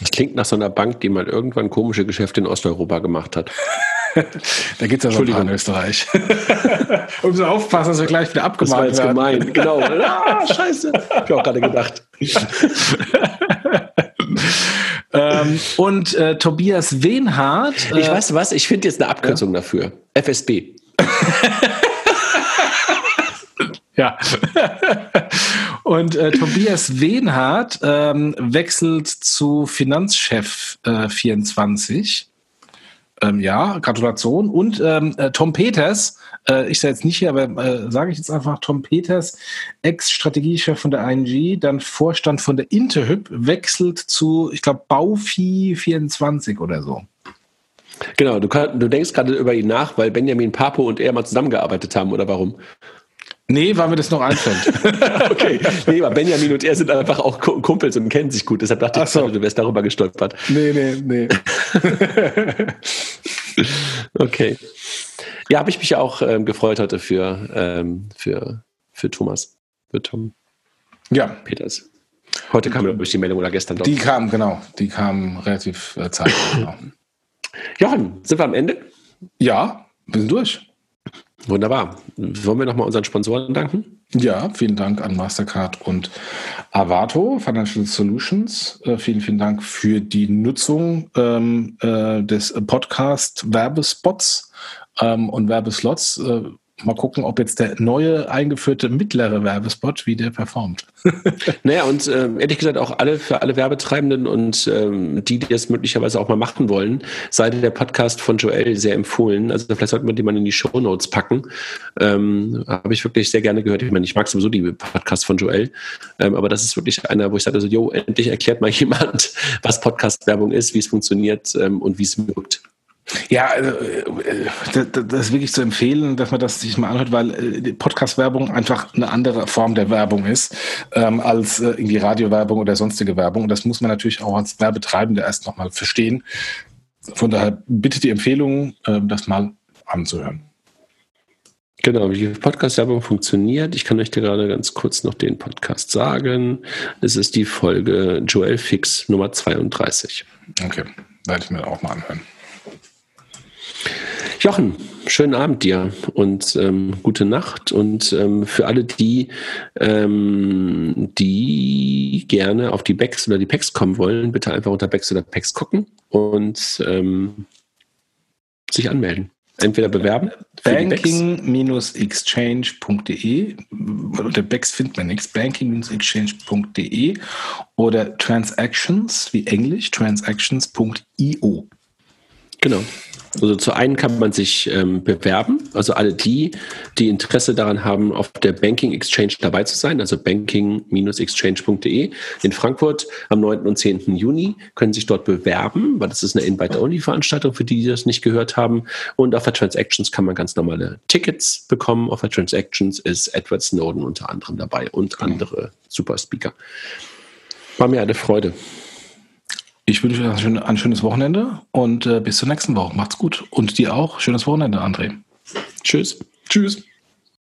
Das klingt nach so einer Bank, die mal irgendwann komische Geschäfte in Osteuropa gemacht hat.
da gibt es ja so ein paar in Österreich. um so aufpassen, dass wir gleich wieder abgemahnt
das war werden. gemein, genau. ah, scheiße. Hab ich auch gerade gedacht.
ähm, und äh, Tobias Wenhardt.
Äh, ich weiß was, ich finde jetzt eine Abkürzung ja? dafür. FSB.
ja. Und äh, Tobias Wenhardt ähm, wechselt zu Finanzchef äh, 24. Ähm, ja, Gratulation. Und ähm, äh, Tom Peters, äh, ich sage jetzt nicht hier, aber äh, sage ich jetzt einfach, Tom Peters, Ex-Strategiechef von der ING, dann Vorstand von der Interhyp, wechselt zu, ich glaube, Baufi 24 oder so.
Genau, du, kann, du denkst gerade über ihn nach, weil Benjamin Papo und er mal zusammengearbeitet haben, oder warum?
Nee, weil mir das noch einfällt.
okay. Nee, aber Benjamin und er sind einfach auch Kumpels und kennen sich gut. Deshalb dachte ich, so. du wärst darüber gestolpert.
Nee, nee, nee.
okay. Ja, habe ich mich auch ähm, gefreut heute für, ähm, für, für Thomas, für Tom.
Ja.
Peters. Heute kam, glaube ich, die Meldung oder gestern
doch. Die kam, genau. Die kam relativ äh, zeitnah. Genau.
Jochen, sind wir am Ende?
Ja, wir sind durch.
Wunderbar. Wollen wir nochmal unseren Sponsoren danken?
Ja, vielen Dank an Mastercard und Avato Financial Solutions. Äh, vielen, vielen Dank für die Nutzung ähm, äh, des Podcast-Werbespots ähm, und Werbeslots. Äh, mal gucken, ob jetzt der neue eingeführte mittlere Werbespot, wie der performt.
naja, und ähm, ehrlich gesagt auch alle für alle Werbetreibenden und ähm, die, die es möglicherweise auch mal machen wollen, sei der Podcast von Joel sehr empfohlen. Also vielleicht sollten wir die mal in die Show Notes packen. Ähm, Habe ich wirklich sehr gerne gehört. Ich meine, ich mag sowieso die Podcasts von Joel, ähm, aber das ist wirklich einer, wo ich sage, also, jo, endlich erklärt mal jemand, was Podcast-Werbung ist, wie es funktioniert ähm, und wie es wirkt.
Ja, also, äh, das ist wirklich zu empfehlen, dass man das sich mal anhört, weil äh, Podcast-Werbung einfach eine andere Form der Werbung ist ähm, als äh, irgendwie Radiowerbung oder sonstige Werbung. Und das muss man natürlich auch als Werbetreibende erst nochmal verstehen. Von daher bitte die Empfehlung, äh, das mal anzuhören.
Genau, wie Podcast-Werbung funktioniert. Ich kann euch dir gerade ganz kurz noch den Podcast sagen. Es ist die Folge Joel Fix Nummer 32.
Okay, werde ich mir auch mal anhören.
Jochen, schönen Abend dir und ähm, gute Nacht. Und ähm, für alle die, ähm, die gerne auf die Backs oder die Packs kommen wollen, bitte einfach unter Backs oder Packs gucken und ähm, sich anmelden. Entweder bewerben.
Banking-exchange.de unter Backs findet man nichts. Banking-exchange.de oder Transactions wie Englisch, transactions.io.
Genau. Also zu einen kann man sich ähm, bewerben, also alle die, die Interesse daran haben, auf der Banking Exchange dabei zu sein, also banking-exchange.de in Frankfurt am 9. und 10. Juni, können sich dort bewerben, weil das ist eine Invite-Only-Veranstaltung für die, die das nicht gehört haben. Und auf der Transactions kann man ganz normale Tickets bekommen. Auf der Transactions ist Edward Snowden unter anderem dabei und andere Super Speaker. War mir eine Freude.
Ich wünsche euch ein, schön, ein schönes Wochenende und äh, bis zur nächsten Woche. Macht's gut. Und dir auch. Schönes Wochenende, André.
Tschüss.
Tschüss.